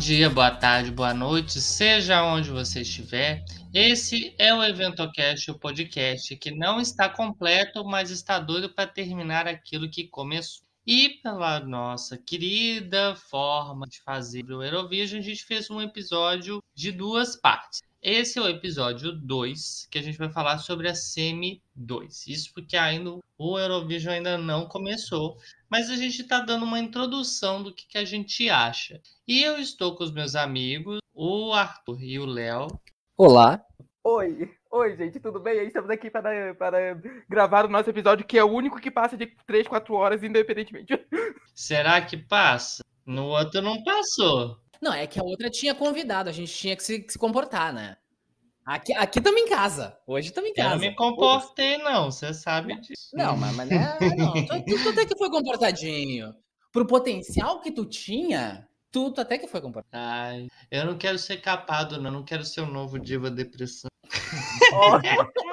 Dia, boa tarde, boa noite, seja onde você estiver. Esse é o EventoCast, o podcast que não está completo, mas está doido para terminar aquilo que começou. E pela nossa querida forma de fazer o Eurovision, a gente fez um episódio de duas partes. Esse é o episódio 2, que a gente vai falar sobre a Semi 2. Isso porque ainda o Eurovision ainda não começou, mas a gente está dando uma introdução do que, que a gente acha. E eu estou com os meus amigos, o Arthur e o Léo. Olá. Oi, oi, gente, tudo bem? Estamos aqui para, para gravar o nosso episódio, que é o único que passa de 3, 4 horas, independentemente. Será que passa? No outro não passou. Não, é que a outra tinha convidado, a gente tinha que se, se comportar, né? Aqui, aqui estamos em casa. Hoje estamos em casa. Eu não me comportei, não, você sabe disso. Não, mas, mas é, não, tu, tu, tu até que foi comportadinho. Pro potencial que tu tinha, tu, tu até que foi comportado. Ai, eu não quero ser capado, não. Não quero ser o novo Diva Depressão.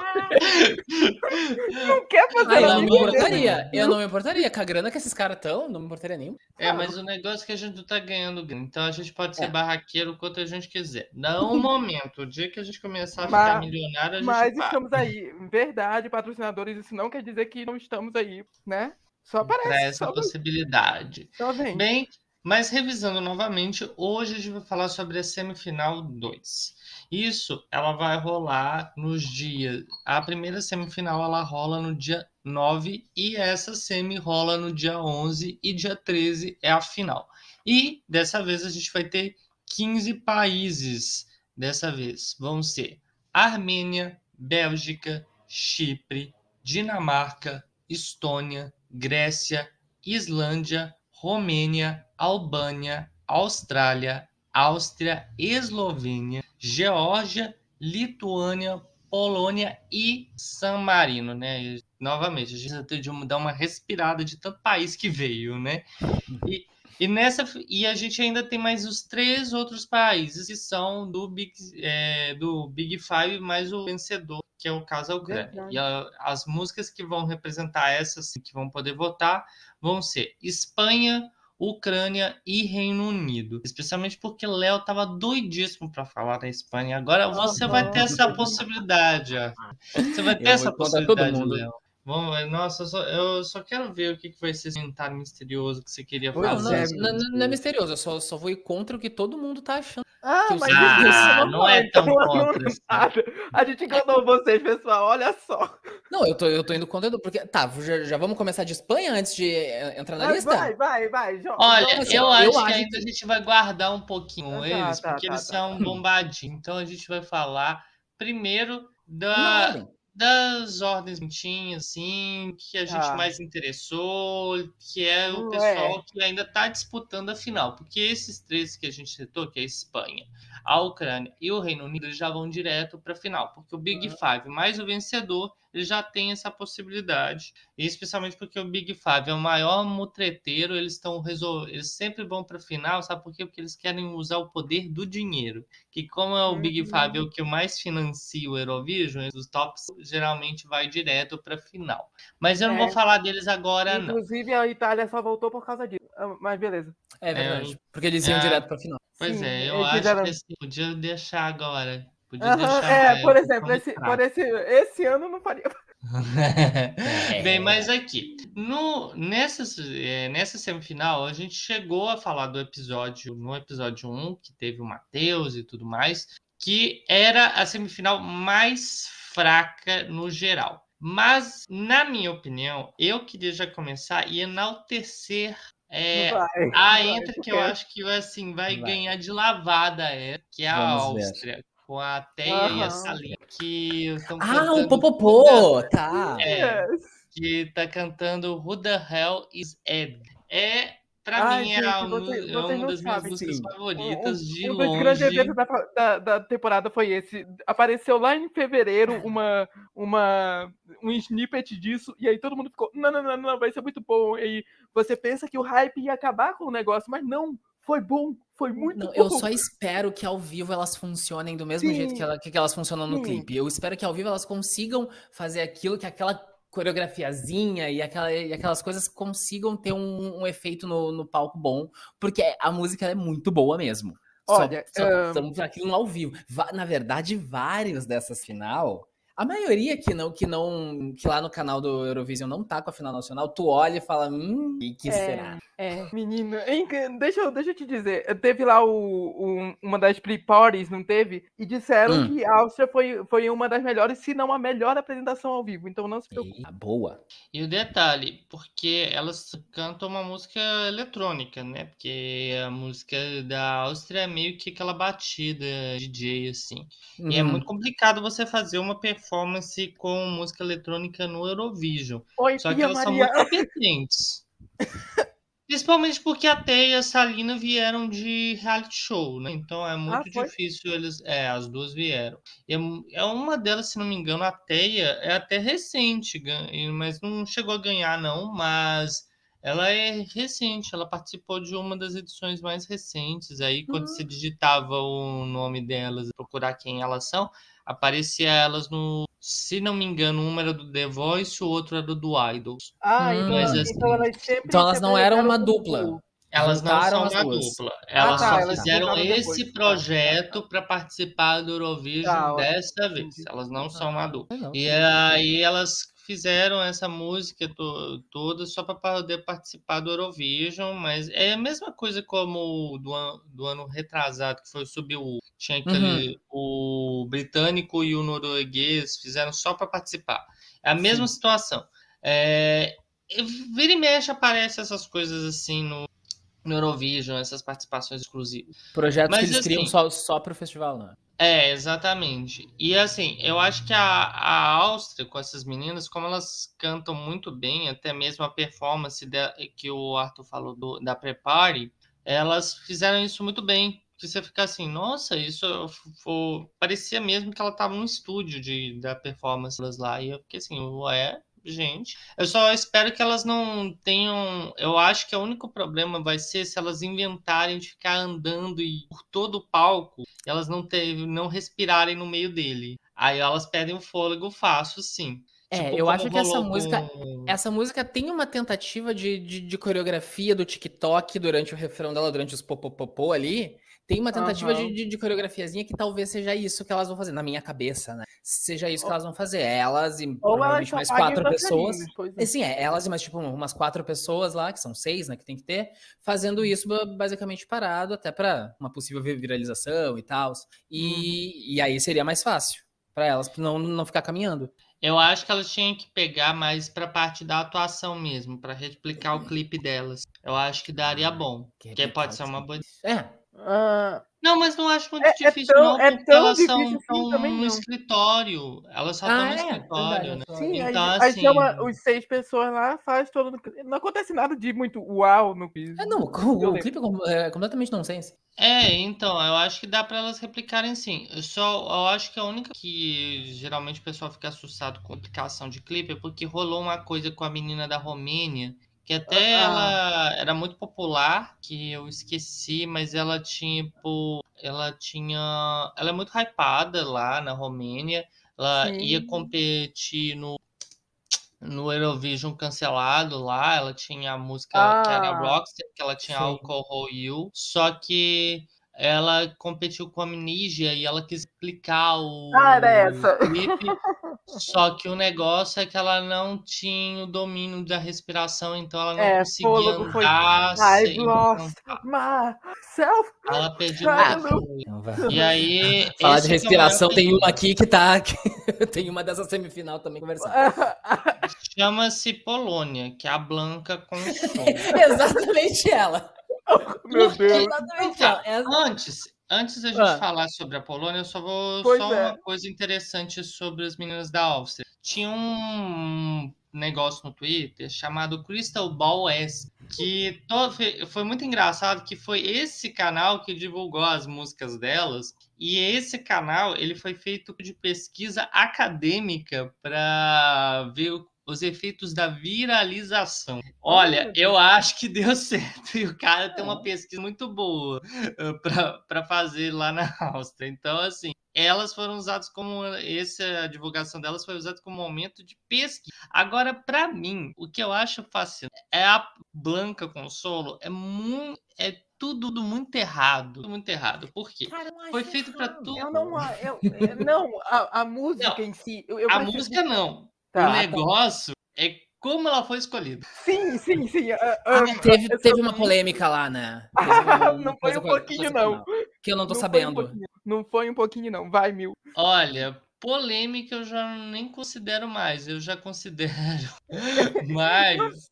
não quer fazer Ah, eu não me importaria. Eu não me importaria. Com a grana que esses caras estão, não me importaria nenhum. É, mas o negócio é que a gente não tá ganhando grana. Então a gente pode ser É. barraqueiro quanto a gente quiser. Não o momento. O dia que a gente começar a ficar Mas- milionário, a gente Mas para. estamos aí. Verdade, patrocinadores, isso não quer dizer que não estamos aí, né? Só Pra parece, essa só, possibilidade. só vem. Bem, mas revisando novamente, hoje a gente vai falar sobre a semifinal 2. Isso, ela vai rolar nos dias. A primeira semifinal ela rola no dia 9 e essa semi rola no dia 11 e dia 13 é a final. E dessa vez a gente vai ter 15 países. Dessa vez vão ser Armênia, Bélgica, Chipre, Dinamarca, Estônia, Grécia, Islândia, Romênia, Albânia, Austrália, Áustria, Eslovênia, Geórgia, Lituânia, Polônia e San Marino, né? E, novamente, a gente ter de dar uma respirada de tanto país que veio, né? E, e nessa e a gente ainda tem mais os três outros países que são do Big, é, do Big Five, mais o vencedor, que é o caso a Ucrânia. Verdade. E a- as músicas que vão representar essas que vão poder votar vão ser Espanha, Ucrânia e Reino Unido. Especialmente porque Léo tava doidíssimo para falar da Espanha. Agora você vai ter essa possibilidade. ó. Você vai ter Eu essa possibilidade. Léo. Ver. Nossa, eu só, eu só quero ver o que, que vai ser esse comentário misterioso que você queria Não, fazer. não, não, não é misterioso, eu só, só vou ir contra o que todo mundo tá achando. Ah, que mas Ah, isso não é tão contra assim. A gente enganou vocês, pessoal. Olha só. Não, eu tô, eu tô indo contra, porque. Tá, já, já vamos começar de Espanha antes de eh, entrar na Vai, lista? vai, vai, vai. jo- Olha, joga- assim, eu eu acho que acho ainda a gente vai guardar um pouquinho Ah, tá, eles, tá, porque tá, eles tá. são bombadinhos. Então a gente vai falar primeiro da, ordem. Das ordens bonitinhas, assim, que a gente Ah. mais interessou, que é o Hum, pessoal que ainda está disputando a final. Porque esses três que a gente citou, que é a Espanha, a Ucrânia e o Reino Unido, eles já vão direto para a final. Porque o Big Five mais o vencedor, ele já tem essa possibilidade. E especialmente porque o Big Five é o maior mutreteiro, eles estão resol... eles sempre vão para a final, sabe por quê? Porque eles querem usar o poder do dinheiro. Que como é o Big Uhum. Five é o que mais financia o Eurovision, os tops geralmente vai direto para a final. Mas eu não É. vou falar deles agora não. Inclusive, a Itália só voltou por causa disso. Ah, Mas beleza. É verdade. porque eles é. iam direto pra final. Pois Sim, é, eu acho fizeram- que assim, podia deixar agora. Podia deixar. é, por eu exemplo, esse, por esse, esse ano não faria. Bem, mas aqui, no, nessa, é, nessa semifinal, a gente chegou a falar do episódio, no episódio 1, que teve o Matheus e tudo mais, que era a semifinal mais fraca no geral. Mas, na minha opinião, eu queria já começar e enaltecer é, Não vai. a vai, entra que eu acho que assim vai, Vai. ganhar de lavada é, que é a Vamos ver. Com a Teia e a. Salinha, que estão Ah, o Popopô! Tá. É. Yes. que tá cantando Who the Hell is Ed? É, pra Ai, mim, gente, é, um- vocês- é uma das minhas músicas sim. favoritas de um dos grandes longe. eventos da, da, da temporada foi esse. Apareceu lá em fevereiro uma, uma, um snippet disso, e aí todo mundo ficou, não, não, não, não, vai ser muito bom. E aí você pensa que o hype ia acabar com o negócio, mas não, foi bom, foi muito Não, bom. eu só espero que ao vivo elas funcionem do mesmo Sim. jeito que, ela- que elas funcionam no Sim. clipe. Eu espero que ao vivo elas consigam fazer aquilo que aquela coreografiazinha e, aquela, e aquelas coisas consigam ter um, um efeito no, no, palco bom, porque a música é muito boa mesmo. Olha, só, só, estamos aquilo ao vivo. Na verdade, vários dessas final a maioria que não, que não, que lá no canal do Eurovision não tá com a final nacional, tu olha e fala, hum, e que é, será? É, menina, deixa eu, deixa eu te dizer, teve lá o, o uma das pre-parties, não teve? E disseram hum. que a Áustria foi, foi uma das melhores, se não a melhor apresentação ao vivo, então não se preocupe. Eita, boa. E o detalhe, porque elas cantam uma música eletrônica, né? Porque a música da Áustria é meio que aquela batida DJ, assim. Uhum. E é uhum. muito complicado você fazer uma performance performance com música eletrônica no Eurovision. Oi, Só que elas Maria. são muito competentes. Principalmente porque a Teia e a Salina vieram de reality show, né? Então é muito ah, difícil eles. É, as duas vieram. E é, é uma delas, se não me engano, a Teia é até recente, mas não chegou a ganhar, não. Mas ela é recente, ela participou de uma das edições mais recentes. Aí, quando uhum. se digitava o nome delas, procurar quem elas são, aparecia elas no. Se não me engano, uma era do The Voice, o outro era do Idols. Ah, então, Mas, assim, então elas sempre. Então elas não eram uma dupla. Elas não são uma dupla. Elas ah, tá, só fizeram esse depois. projeto para participar do Eurovision tá, dessa vez. Elas não são uma dupla. E aí elas fizeram essa música to toda só para poder participar do Eurovision, mas é a mesma coisa como do, an do ano retrasado, que foi subir o. Tinha aquele. Uhum. O britânico e o norueguês fizeram só para participar. É a mesma Sim. situação. É, vira e mexe aparece essas coisas assim no, no Eurovision, essas participações exclusivas. Projetos Mas, que eles assim, criam só, só para o festival, né? É, exatamente. E assim, eu acho que a, a Áustria, com essas meninas, como elas cantam muito bem, até mesmo a performance que o Arthur falou do, da Prepare, elas fizeram isso muito bem. Que você fica assim, nossa, isso foi, parecia mesmo que ela estava no estúdio de, da performance lá. E eu fiquei assim, ué, gente. Eu só espero que elas não tenham. Eu acho que o único problema vai ser se elas inventarem de ficar andando e por todo o palco, elas não ter, não respirarem no meio dele. Aí elas perdem o fôlego fácil, sim. É, tipo, eu acho que essa música, com... essa música tem uma tentativa de, de, de, coreografia do TikTok durante o refrão dela, durante os popopopô ali, tem uma tentativa uhum. de, de, de, coreografiazinha que talvez seja isso que elas vão fazer, na minha cabeça, né? Seja isso que elas vão fazer. Elas e Ou provavelmente mais quatro pessoas. É. Sim, é, elas e mais tipo umas quatro pessoas lá, que são seis, né, que tem que ter, fazendo isso basicamente parado, até para uma possível viralização e tal. E, uhum. e aí seria mais fácil para elas não, não ficar caminhando. Eu acho que elas tinham que pegar mais pra parte da atuação mesmo, para replicar o clipe delas. Eu acho que daria bom. Que, que pode ser uma boa. É, Uh, não, mas não acho muito é, é difícil, é tão, não, porque elas são assim, no escritório. Elas só estão ah, no é? escritório, né? Sim, então, aí, assim... aí chama os seis pessoas lá, faz todo. Não acontece nada de muito uau no piso. É, não, o, o clipe é completamente nonsense. É, então, eu acho que dá para elas replicarem sim. Eu só eu acho que a única que geralmente o pessoal fica assustado com a aplicação de clipe é porque rolou uma coisa com a menina da Romênia que até ah. ela era muito popular, que eu esqueci, mas ela tipo, ela tinha, ela é muito hypada lá na Romênia. Ela Sim. ia competir no no Eurovision cancelado lá, ela tinha a música ah, que era Rockstar, que ela tinha sim. Alcohol You, só que ela competiu com a Amnesia e ela quis explicar o, ah, era essa. clipe, só que o negócio é que ela não tinha o domínio da respiração, então ela não é, conseguia andar foi... sem myself. Ela pediu E aí... Falar de respiração, tem uma aqui que tá... tem uma dessa semifinal também conversando. Chama-se Polônia, que é a Blanca com o som. Exatamente ela. Meu Deus. Então, antes, antes da gente ah. falar sobre a Polônia, eu só vou pois só é. uma coisa interessante sobre as meninas da Áustria. Tinha um negócio no Twitter chamado Crystal Ball S, que todo, foi muito engraçado que foi esse canal que divulgou as músicas delas e esse canal ele foi feito de pesquisa acadêmica para ver os efeitos da viralização. Olha, eu acho que deu certo e o cara tem uma pesquisa muito boa uh, para fazer lá na Áustria. Então, assim, elas foram usadas como essa divulgação delas foi usada como momento de pesquisa. Agora, para mim, o que eu acho fascinante é a Blanca Consolo é muito é tudo muito errado, tudo muito errado. Por quê? Cara, foi feito para tudo. Eu não, eu, não a, a música não, em si. Eu, a música não. Tá, o tá. negócio tá. é como ela foi escolhida. Sim, sim, sim. Uh, uh, teve, teve uma polêmica lá, né? não foi um pouquinho, não. Que eu não tô não sabendo. Um não foi um pouquinho, não. Vai, mil. Olha, polêmica eu já nem considero mais. Eu já considero. Mas.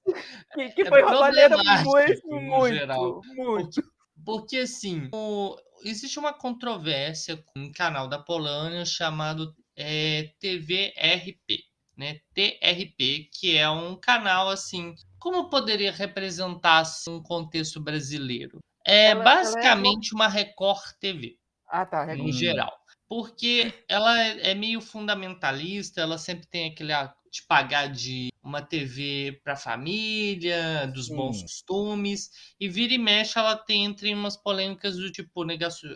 que, que é foi é roubalheira muito, muito, geral. muito. Porque, porque assim, o, existe uma controvérsia com um canal da Polônia chamado é, TVRP né, TRP, que é um canal assim, como poderia representar assim, um contexto brasileiro? É ela, basicamente ela é... uma Record TV. Ah, tá, Record. geral. Porque ela é, é meio fundamentalista, ela sempre tem aquele de pagar de uma TV para família, dos Sim. bons costumes, e vira e mexe ela tem entre umas polêmicas do tipo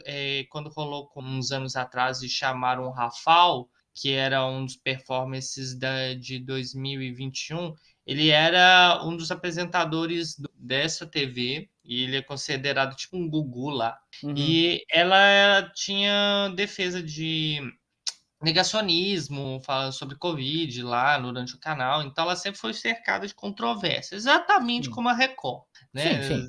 é, quando rolou uns anos atrás e chamaram o Rafal, que era um dos performances da, de 2021, ele era um dos apresentadores dessa TV e ele é considerado tipo um Gugu lá. Uhum. E ela tinha defesa de negacionismo, falando sobre Covid lá durante o canal, então ela sempre foi cercada de controvérsia, exatamente sim. como a Record, né? Sim, sim.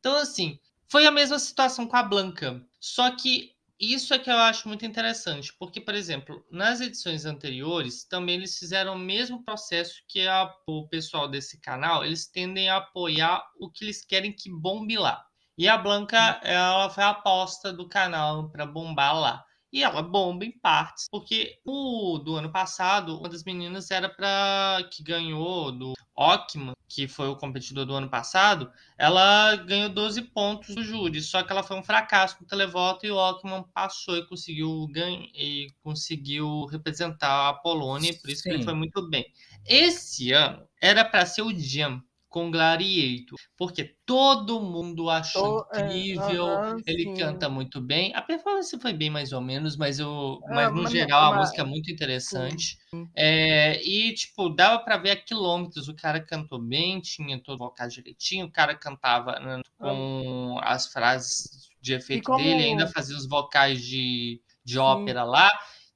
Então, assim, foi a mesma situação com a Blanca, só que isso é que eu acho muito interessante, porque, por exemplo, nas edições anteriores, também eles fizeram o mesmo processo que a, o pessoal desse canal, eles tendem a apoiar o que eles querem que bombe lá. E a Blanca, ela foi a aposta do canal para bombar lá e ela bomba em partes, porque o do ano passado, uma das meninas era para que ganhou do Ockman, que foi o competidor do ano passado, ela ganhou 12 pontos do júri, só que ela foi um fracasso no televoto e o Ockman passou e conseguiu ganhar e conseguiu representar a Polônia, por isso Sim. que ele foi muito bem. Esse ano era para ser o Jam, com Gladiator, porque todo mundo achou é, incrível, é, ele sim. canta muito bem. A performance foi bem mais ou menos, mas eu, é, mas no mas, geral mas, a música é muito interessante. É, e tipo, dava para ver a quilômetros, o cara cantou bem, tinha todo o vocal direitinho, o cara cantava né, com as frases de efeito como... dele, ainda fazia os vocais de, de ópera lá.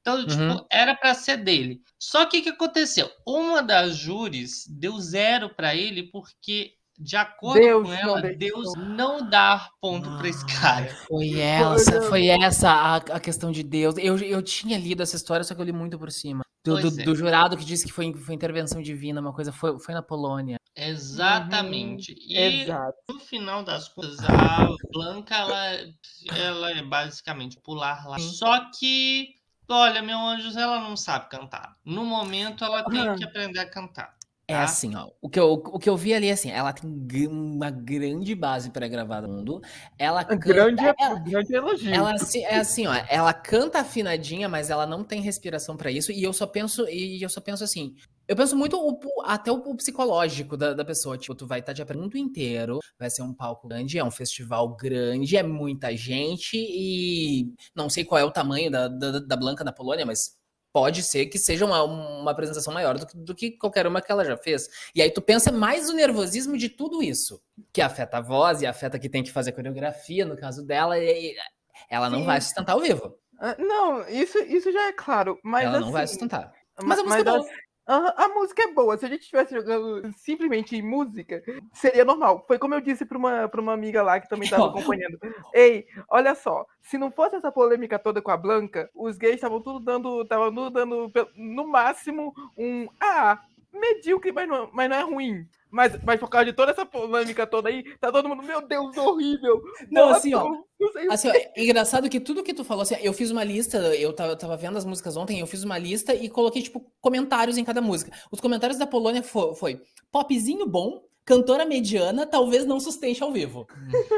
Então, tipo, uhum. era para ser dele. Só que o que aconteceu? Uma das júris deu zero para ele porque de acordo Deus com ela, não Deus não dá ponto para esse ah, cara. Foi essa, foi essa a, a, questão de Deus. Eu, eu tinha lido essa história, só que eu li muito por cima. Do, do, é. do jurado que disse que foi, foi intervenção divina, uma coisa, foi, foi na Polônia. Exatamente. Uhum. E Exato. no final das contas, a Blanca, ela, ela é basicamente pular lá. Só que Olha, meu anjo, ela não sabe cantar. No momento, ela tem que aprender a cantar. É tá? assim, ó. O que, eu, o que eu vi ali é assim, ela tem uma grande base pré-gravada no mundo. Ela canta, grande, ela, grande elogio. Ela é assim, ó. Ela canta afinadinha, mas ela não tem respiração para isso. E eu só penso, e eu só penso assim. Eu penso muito o, até o, psicológico da, da, pessoa. Tipo, tu vai estar de mundo inteiro, vai ser um palco grande, é um festival grande, é muita gente e não sei qual é o tamanho da, da, da Blanca na Polônia, mas pode ser que seja uma, uma apresentação maior do que, do que qualquer uma que ela já fez. E aí tu pensa mais o nervosismo de tudo isso, que afeta a voz e afeta que tem que fazer coreografia, no caso dela, e ela não Sim. vai sustentar ao vivo. Uh, não, isso, isso já é claro, mas Ela assim, não vai assim, sustentar. Mas, mas a música mas, é boa. A, música é boa. Se a gente estivesse jogando simplesmente em música, seria normal. Foi como eu disse para uma, pra uma amiga lá que também estava acompanhando. Ei, olha só. Se não fosse essa polêmica toda com a Blanca, os gays estavam tudo dando. Estavam tudo dando, no máximo, um. Ah, medíocre, mas não, mas não é ruim. Mas, mas por causa de toda essa polêmica toda aí, tá todo mundo, meu Deus, horrível. Não, assim, ó. Assim, ó, é engraçado que tudo que tu falou, assim, eu fiz uma lista, eu tava, eu tava vendo as músicas ontem, eu fiz uma lista e coloquei, tipo, comentários em cada música. Os comentários da Polônia foi, foi popzinho bom, cantora mediana talvez não sustente ao vivo.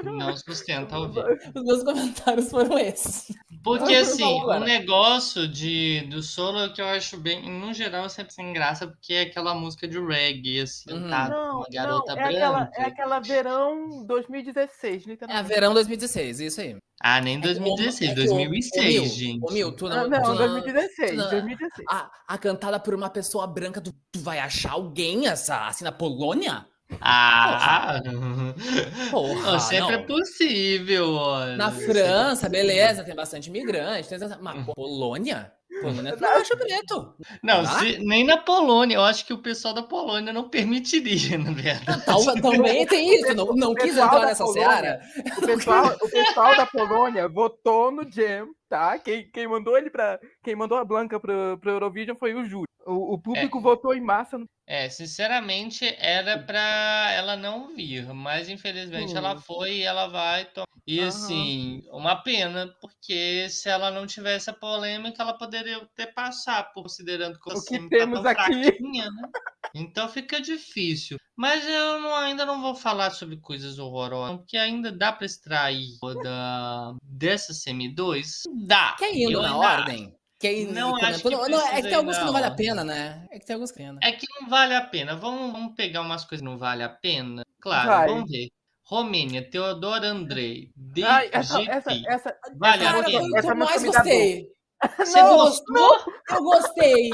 Não sustenta ao vivo. Os meus comentários foram esses. Porque assim, o negócio de, do solo que eu acho bem, no geral, sempre sem graça, porque é aquela música de reggae, assim, uhum. tá? Não, uma garota não, é branca. Aquela, é aquela verão 2016, literalmente. É verão 2016, isso aí. Ah, nem 2016, é 2006, o, gente. O Mil, tu não, não, não 2016, não, 2016. A, a, cantada por uma pessoa branca, tu, tu vai achar alguém essa, assim na Polônia? Ah! Porra, sempre não. é possível. Olha. Na França, beleza, tem bastante imigrante. Tem... Mas Polônia? Polônia tu acha preto. Não, se, nem na Polônia. Eu acho que o pessoal da Polônia não permitiria, na verdade. Também tem isso. Não, não quis entrar nessa Polônia, seara. O pessoal, o pessoal da Polônia votou no Jam, tá? Quem, quem mandou ele para Quem mandou a Blanca pro, pro Eurovision foi o Júlio. O, o público é. votou em massa. No... É, sinceramente, era pra ela não vir, mas infelizmente ela hum. foi e ela vai. To... E uhum. assim, uma pena, porque se ela não tivesse a polêmica, ela poderia ter passado, considerando que o que temos aqui. Fraquinha, né? Então fica difícil. Mas eu não, ainda não vou falar sobre coisas horrorosas, porque ainda dá para extrair da, dessa semi-2. Dá. Quer indo na ordem? Que não, acho que não, não, é que tem alguns não. que não vale a pena, né? É que tem alguns que pena. É que não vale a pena. Vamos, vamos pegar umas coisas que não vale a pena. Claro, Vai. vamos ver. Romênia, Teodoro Andrei, DGP. Ai, essa, essa, essa, vale essa, a pena. Essa, essa eu mais gostei. Você não, gostou? Não, eu gostei.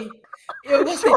Eu gostei.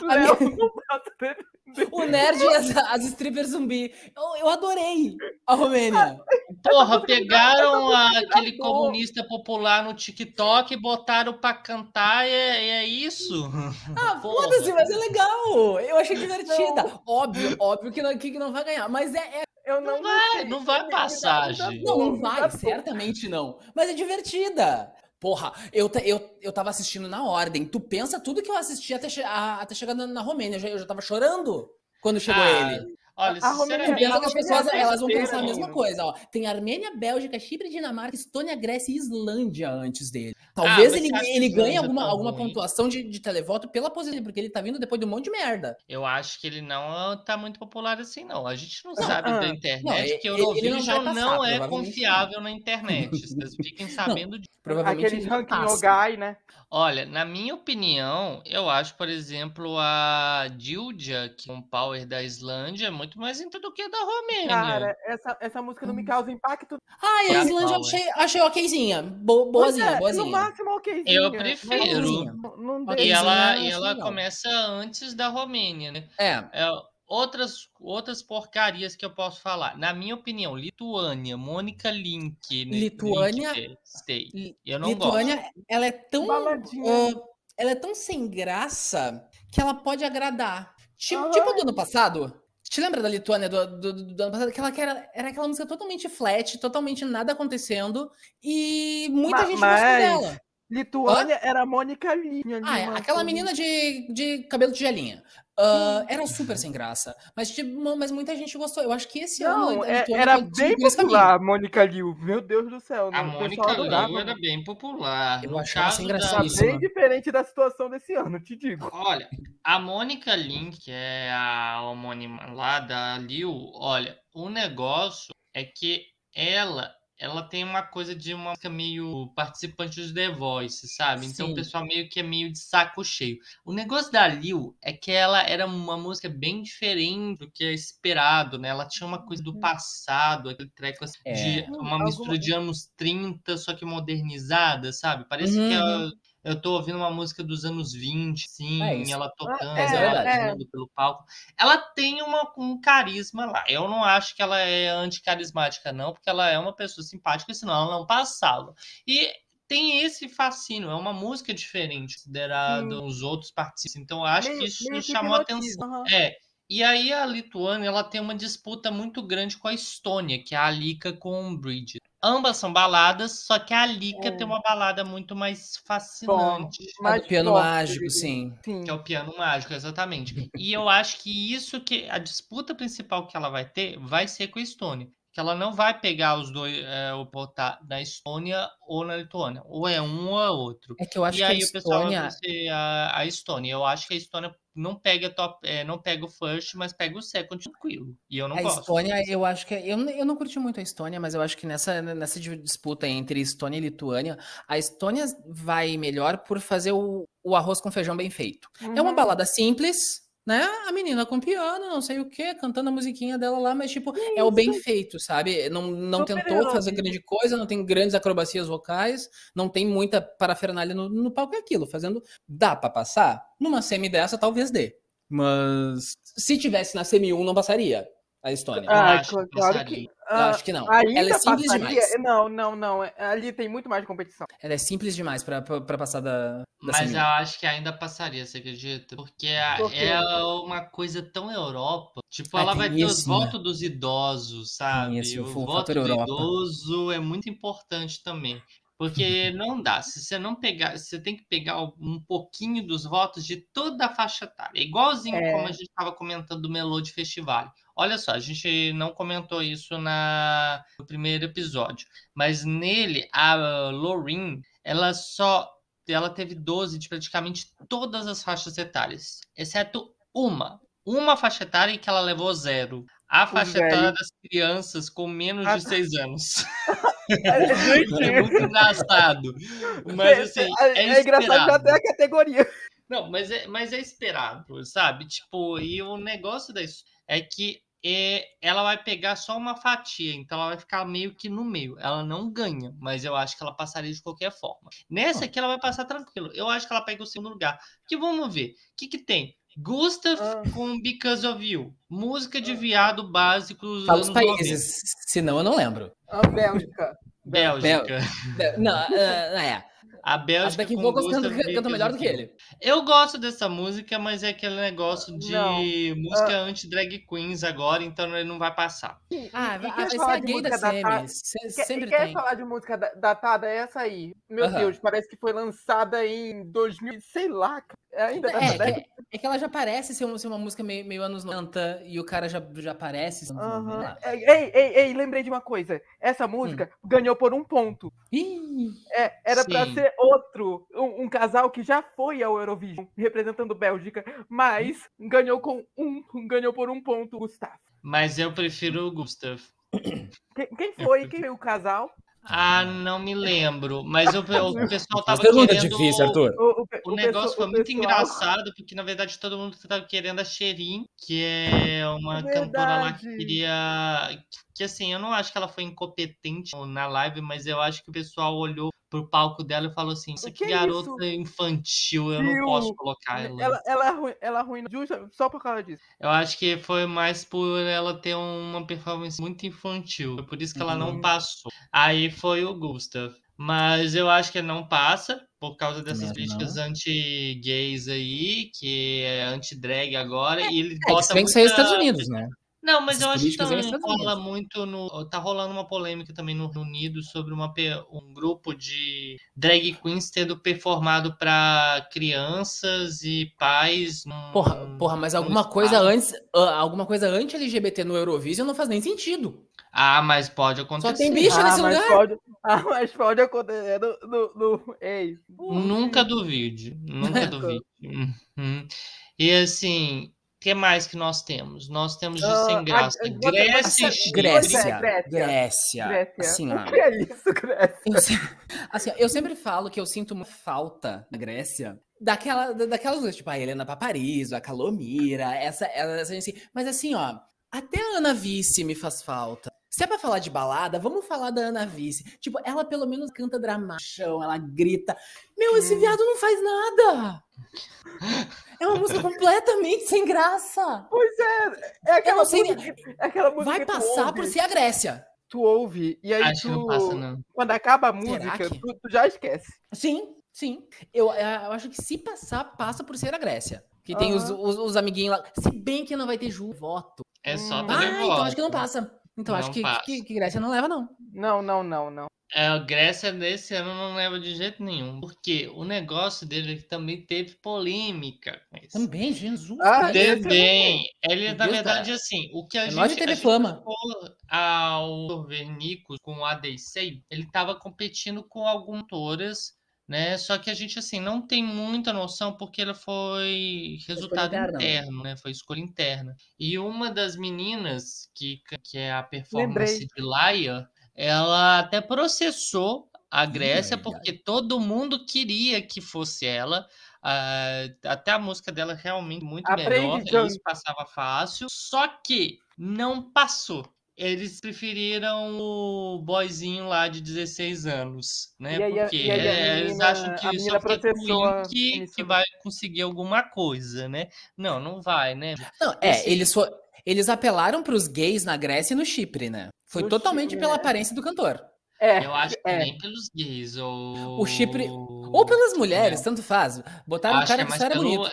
Minha... o nerd e as, as strippers zumbi. Eu, eu adorei a Romênia. Porra, pegaram a, aquele comunista popular no TikTok e botaram pra cantar e é, é isso. Ah, foda-se, mas é legal. Eu achei divertida. Não. Óbvio, óbvio que não, que não vai ganhar, mas é, é eu não, não vai, não vai passar, gente. Não, não vai, certamente não. Mas é divertida. Porra, eu, eu, eu tava assistindo na ordem. Tu pensa tudo que eu assisti até, che até na, na Romênia. Eu já, eu já tava chorando quando chegou ah, ele. Olha, a sinceramente... as pessoas elas vão pensar a mesma coisa. Ó. Tem Armênia, Bélgica, Chipre, Dinamarca, Estônia, Grécia e Islândia antes dele. Talvez ah, ele, ele ganhe alguma, tá alguma pontuação de, de televoto pela posição, porque ele tá vindo depois de um monte de merda. Eu acho que ele não tá muito popular assim, não. A gente não sabe ah, da internet, não, que o Eurovision não, não, é confiável na internet. Vocês fiquem sabendo disso. Provavelmente Aquele ranking guy, né? Olha, na minha opinião, eu acho, por exemplo, a Dildia, que é um power da Islândia, é muito mais into do que a da Romênia. Cara, essa, essa música não me hum. causa impacto. Ai, a Islândia eu achei, achei okzinha. Bo, boazinha, é, boazinha. No máximo okzinha. Eu prefiro. Não, não e ela, e ela começa antes da Romênia, né? É. é outras, outras porcarias que eu posso falar. Na minha opinião, Lituânia, Mônica Link. Lituânia. Link, eu não Lituânia, gosto. ela é tão. Uh, ela é tão sem graça que ela pode agradar. Tipo, tipo do ano passado. Te lembra da Lituânia do, do, do, do ano passado? Aquela que era, era aquela música totalmente flat, totalmente nada acontecendo. E muita mas, gente gostou dela. Lituânia Hã? era a Mônica Linha. Ah, é, aquela menina de, de cabelo de gelinha. Uh, era super sem graça. Mas, tipo, mas muita gente gostou. Eu acho que esse não, ano. É, era bem popular a Mônica Liu. Meu Deus do céu. A Mônica Liu era bem popular. Eu no achava sem graça. bem diferente da situação desse ano, te digo. Olha, a Mônica Lin, que é a homônima lá da Liu, olha, o negócio é que ela ela tem uma coisa de uma música meio participante dos The Voice, sabe? Então Sim. o pessoal meio que é meio de saco cheio. O negócio da Lil é que ela era uma música bem diferente do que é esperado, né? Ela tinha uma coisa do uhum. passado, aquele treco assim, é. de uma mistura de anos 30, só que modernizada, sabe? Parece uhum. que ela eu tô ouvindo uma música dos anos 20, sim, é ela tocando, é, ela é. pelo palco. Ela tem uma, um carisma lá. Eu não acho que ela é anticarismática, não, porque ela é uma pessoa simpática, senão ela não passava. E tem esse fascínio, é uma música diferente, considerada os outros participantes. Então, eu acho meio, que isso nos chamou a atenção. Uhum. É. E aí a Lituânia ela tem uma disputa muito grande com a Estônia, que é a Lika com o Bridget. Ambas são baladas, só que a Lika é. tem uma balada muito mais fascinante. Bom, mais é piano mágico, sim. sim. Que é o piano mágico, exatamente. e eu acho que isso que a disputa principal que ela vai ter vai ser com a Estônia. Que ela não vai pegar os dois, é, o botar na Estônia ou na Lituânia. Ou é um ou é outro. É que eu acho e que aí a o pessoal vai Estônia. ser a, a Estônia. Eu acho que a Estônia não pega top, é, não pega o first, mas pega o second tranquilo. E eu não A gosto. Estônia, eu acho que. Eu, eu não curti muito a Estônia, mas eu acho que nessa, nessa disputa entre Estônia e Lituânia, a Estônia vai melhor por fazer o, o arroz com feijão bem feito. É uma Uhum. balada simples, né? A menina com piano, não sei o quê, cantando a musiquinha dela lá, mas tipo, é o bem feito, sabe? Não, não Super tentou fazer grande coisa, não tem grandes acrobacias vocais, não tem muita parafernália no, no palco, é aquilo, fazendo. Dá pra passar? Numa semi dessa, talvez dê. Mas se tivesse na semi 1, não passaria a Estônia. Ah, acho claro que. Eu ah, acho que não. Ela é simples passaria? demais. Não, não, não. é- Ali tem muito mais competição. Ela é simples demais pra, pra, pra passar da, da Mas eu acho que ainda passaria, você acredita? Porque Por é uma coisa tão Europa. Tipo, Ah, ela vai ter os isso, né? votos dos idosos, sabe? esse, o o voto do Europa. idoso é muito importante também. Porque não dá. Se você não pegar, você tem que pegar um pouquinho dos votos de toda a faixa etária. Igualzinho É. como a gente estava comentando do Melody Festival. Olha só, a gente não comentou isso na, no primeiro episódio. Mas nele, a Loreen, ela só ela teve 12 de praticamente todas as faixas etárias, exceto uma. Uma faixa etária em que ela levou zero. A faixa etária das crianças com menos Ah, de 6 anos. É, gente, É muito engraçado. Mas assim, é, é, é engraçado até a categoria. Não, mas é, mas é esperado, sabe? Tipo, e o negócio disso é que é, ela vai pegar só uma fatia, então ela vai ficar meio que no meio. Ela não ganha, mas eu acho que ela passaria de qualquer forma. Nessa aqui ela vai passar tranquilo. Eu acho que ela pega o segundo lugar. Que vamos ver. O que, que tem? Gustav Ah. com Because of You. Música de viado básico dos Fala os anos 90. países, senão eu não lembro. A Bélgica. Bélgica. Não, ah, é. A As Bélgica backing com vocals cantam, melhor do que ele. Eu gosto dessa música, mas é aquele negócio de Não. música anti-drag queens agora, então ele não vai passar. Ah, E quer a de gay da música datada? Semi. se- Quer, Sempre quer tem. falar de música da- datada? É essa aí. Meu Aham. Deus, parece que foi lançada em 2000, sei lá. cara. Ainda tá É, é, é que ela já parece ser uma, ser uma música meio, meio anos 90 e o cara já, já parece. anos Aham. 90. É, Ei, ei, ei, lembrei de uma coisa. Essa música ganhou por um ponto. Ih, É, era pra Sim. ser outro, um, um casal que já foi ao Eurovision, representando Bélgica, mas ganhou com um, ganhou por um ponto, Gustavo. Mas eu prefiro o Gustav. Quem, quem foi? Quem foi o casal? Ah, não me lembro. Mas o, o pessoal tava pergunta querendo. difícil, Arthur. O, o O o negócio foi muito pessoal- engraçado, porque na verdade todo mundo estava querendo a Sherin, que é uma cantora lá que queria. Que assim, eu não acho que ela foi incompetente na live, mas eu acho que o pessoal olhou pro palco dela e falou assim: Isso Que que garota isso? infantil, eu não Viu? posso colocar ela. Ela, ela, arrui- ela arruinou justa só por causa disso. Eu acho que foi mais por ela ter uma performance muito infantil. Foi por isso que ela não Uhum. passou. Aí foi o Gustav. Mas eu acho que não passa, por causa dessas Também críticas anti-gays aí, que é anti-drag agora. e ele É, que bota se bem que saiu dos muita- Estados Unidos, né? Não, mas Essas eu acho que também Estados rola Unidos. muito no. Tá rolando uma polêmica também no Reino Unido sobre uma, um grupo de drag queens tendo performado para crianças e pais. num- Porra, porra mas alguma coisa espaço. antes, ah, alguma coisa anti-LGBT no Eurovision não faz nem sentido. Ah, mas pode acontecer. tem bicho ah, nesse mas lugar? Pode, ah, mas pode acontecer no. no, no ei. Nunca duvide, nunca duvide. Uhum. E assim, que mais que nós temos? Nós temos de Ah, sem a- graça. a- Grécia e você- Chipre. Grécia, Grécia. Grécia. Grécia. Assim, o que é isso, Grécia? Eu, assim, eu sempre falo que eu sinto uma falta na Grécia daquela, da- daquelas coisas, tipo a Helena Paparizo, a Calomira, essa, essa gente assim. Mas assim, ó, até a Ana Vice me faz falta. Se é pra falar de balada, vamos falar da Ana Vice. Tipo, ela pelo menos canta dramachão, ela grita. Meu, esse Hum. viado não faz nada! É uma música completamente sem graça. Pois é, é aquela sei música, que- é aquela música Vai que tu passar ouve, por ser a Grécia. Tu ouve, e aí Acho que tu, não passa, não. quando acaba a música, que- tu, tu já esquece. Sim, sim. Eu, eu acho que se passar, passa por ser a Grécia. Que tem os, os, os amiguinhos lá. Se bem que não vai ter ju voto. É só Hum. Ah, então acho que não passa. Então acho Não que, passa. que, que Grécia não leva, não. Não, não, não, não. É, a Grécia nesse ano não leva de jeito nenhum. Porque o negócio dele também teve polêmica. Também, Jesus. Ah, também. Ele, na verdade, assim, o que a é gente. Nós teve fama. Ao Vernicos com a Deicei, ele estava competindo com algumas autoras né? Só que a gente assim não tem muita noção porque ela foi resultado interno, né? Foi escolha interna. E uma das meninas que, que é a performance Lembrei. de Laia, ela até processou a Grécia porque todo mundo queria que fosse ela. Uh, até a música dela é realmente muito Aprende, melhor, isso passava fácil, só que não passou eles preferiram o boyzinho lá de 16 anos, né? Aí, Porque aí, é, eles acham que só porque é que, que vai conseguir alguma coisa, né? Não, não vai, né? Não, é, Esse... eles, for, eles apelaram para os gays na Grécia e no Chipre, né? Foi no totalmente Chipre, pela é. aparência do cantor. É, eu acho que é. nem pelos gays ou... O Chipre... Ou pelas mulheres, tanto faz. Botaram um cara que, que era pelo... bonito.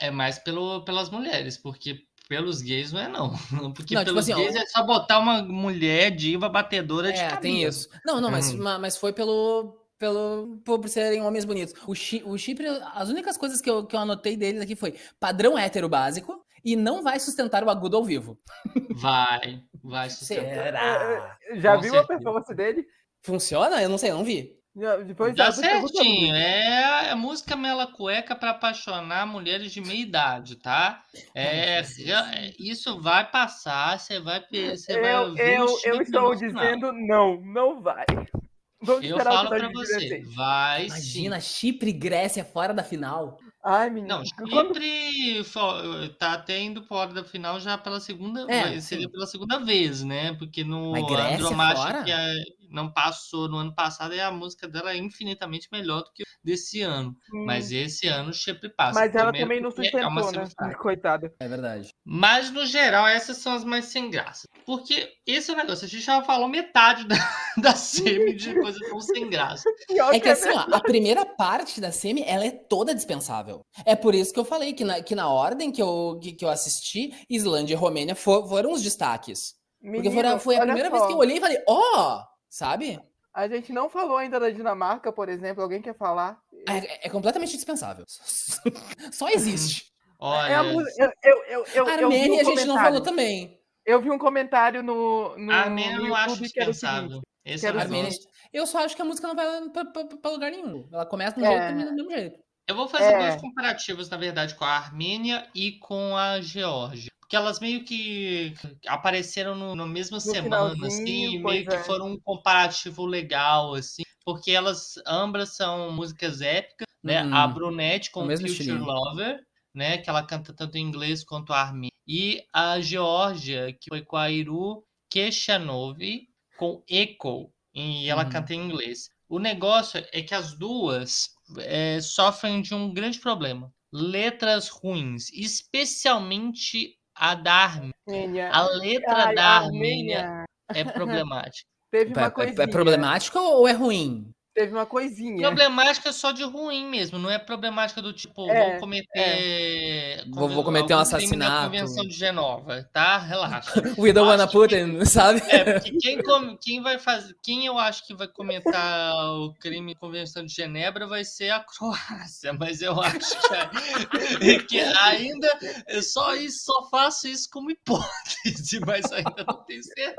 É mais pelo, pelas mulheres, porque pelos gays não é não. Porque não, tipo pelos tipo assim, gays ó, é só botar uma mulher diva batedora de É, cabelo. tem isso. Não, não, mas, hum. mas foi pelo pelo por serem homens bonitos. O, Chi, o Chipre, as únicas coisas que eu, que eu anotei deles aqui foi padrão hétero básico e não vai sustentar o agudo ao vivo. Vai, vai sustentar. Será? É, é, já Com viu certeza. a performance dele? Funciona? Eu não sei, eu não vi. Depois Dá certinho. É a música Mela Cueca para apaixonar mulheres de meia idade, tá? É, é isso vai passar, você vai, você eu, vai ouvir Eu, eu estou dizendo não, não vai. Vamos eu falo para você, vai Imagina, sim. Chipre e Grécia fora da final. Ai, menino. Não, Chipre Quando... tá até indo fora da final já pela segunda é, vez. Seria pela segunda vez, né? Porque no Andromache, é, não passou no ano passado e a música dela é infinitamente melhor do que desse ano. Hum. Mas esse ano sempre passa. Mas ela também não sustentou, é né? Coitada. É verdade. Mas, no geral, essas são as mais sem graça. Porque esse é o negócio, a gente já falou metade da, da semi de coisa tão sem graça. É que assim, ó, a primeira parte da semi, ela é toda dispensável. É por isso que eu falei que na, que na ordem que eu, que, que eu assisti, Islândia e Romênia for, foram os destaques. Menino, Porque foi, foi a primeira só. vez que eu olhei e falei, ó, oh, Sabe? A gente não falou ainda da Dinamarca, por exemplo. Alguém quer falar? É, é completamente dispensável. Só existe. Olha. É eu, eu, eu, eu, Armênia um a gente não falou também. Eu vi um comentário no, no, Armênia no YouTube acho dispensável. Esse é Armênia, eu só acho que a música não vai pra, pra, pra lugar nenhum. Ela começa de um é. jeito e termina do mesmo jeito. Eu vou fazer é. dois comparativos, na verdade, com a Armênia e com a Geórgia que elas meio que apareceram no, no mesma no semana, assim, meio que é. foram um comparativo legal, assim, porque elas ambas são músicas épicas, né? Hum, a Brunette com Future estilinho. Lover, né? Que ela canta tanto em inglês quanto a Armin. E a Georgia, que foi com a Iru Keshanovi com Echo, e ela hum. canta em inglês. O negócio é que as duas é, sofrem de um grande problema. Letras ruins, especialmente a da Armênia. A letra Ai, da Armênia é problemática. Teve uma é, é, é problemático ou é ruim? Teve uma coisinha. Problemática só de ruim mesmo, não é problemática do tipo, é, vou cometer. É. Vou, vou, cometer um assassinato. Convenção de Genova, tá? Relaxa. We don't wanna Putin, sabe? É, porque quem, quem vai fazer. Quem eu acho que vai comentar o crime Convenção de Genebra vai ser a Croácia, mas eu acho que, que ainda eu só, isso, só faço isso como hipótese, mas ainda não tenho certeza.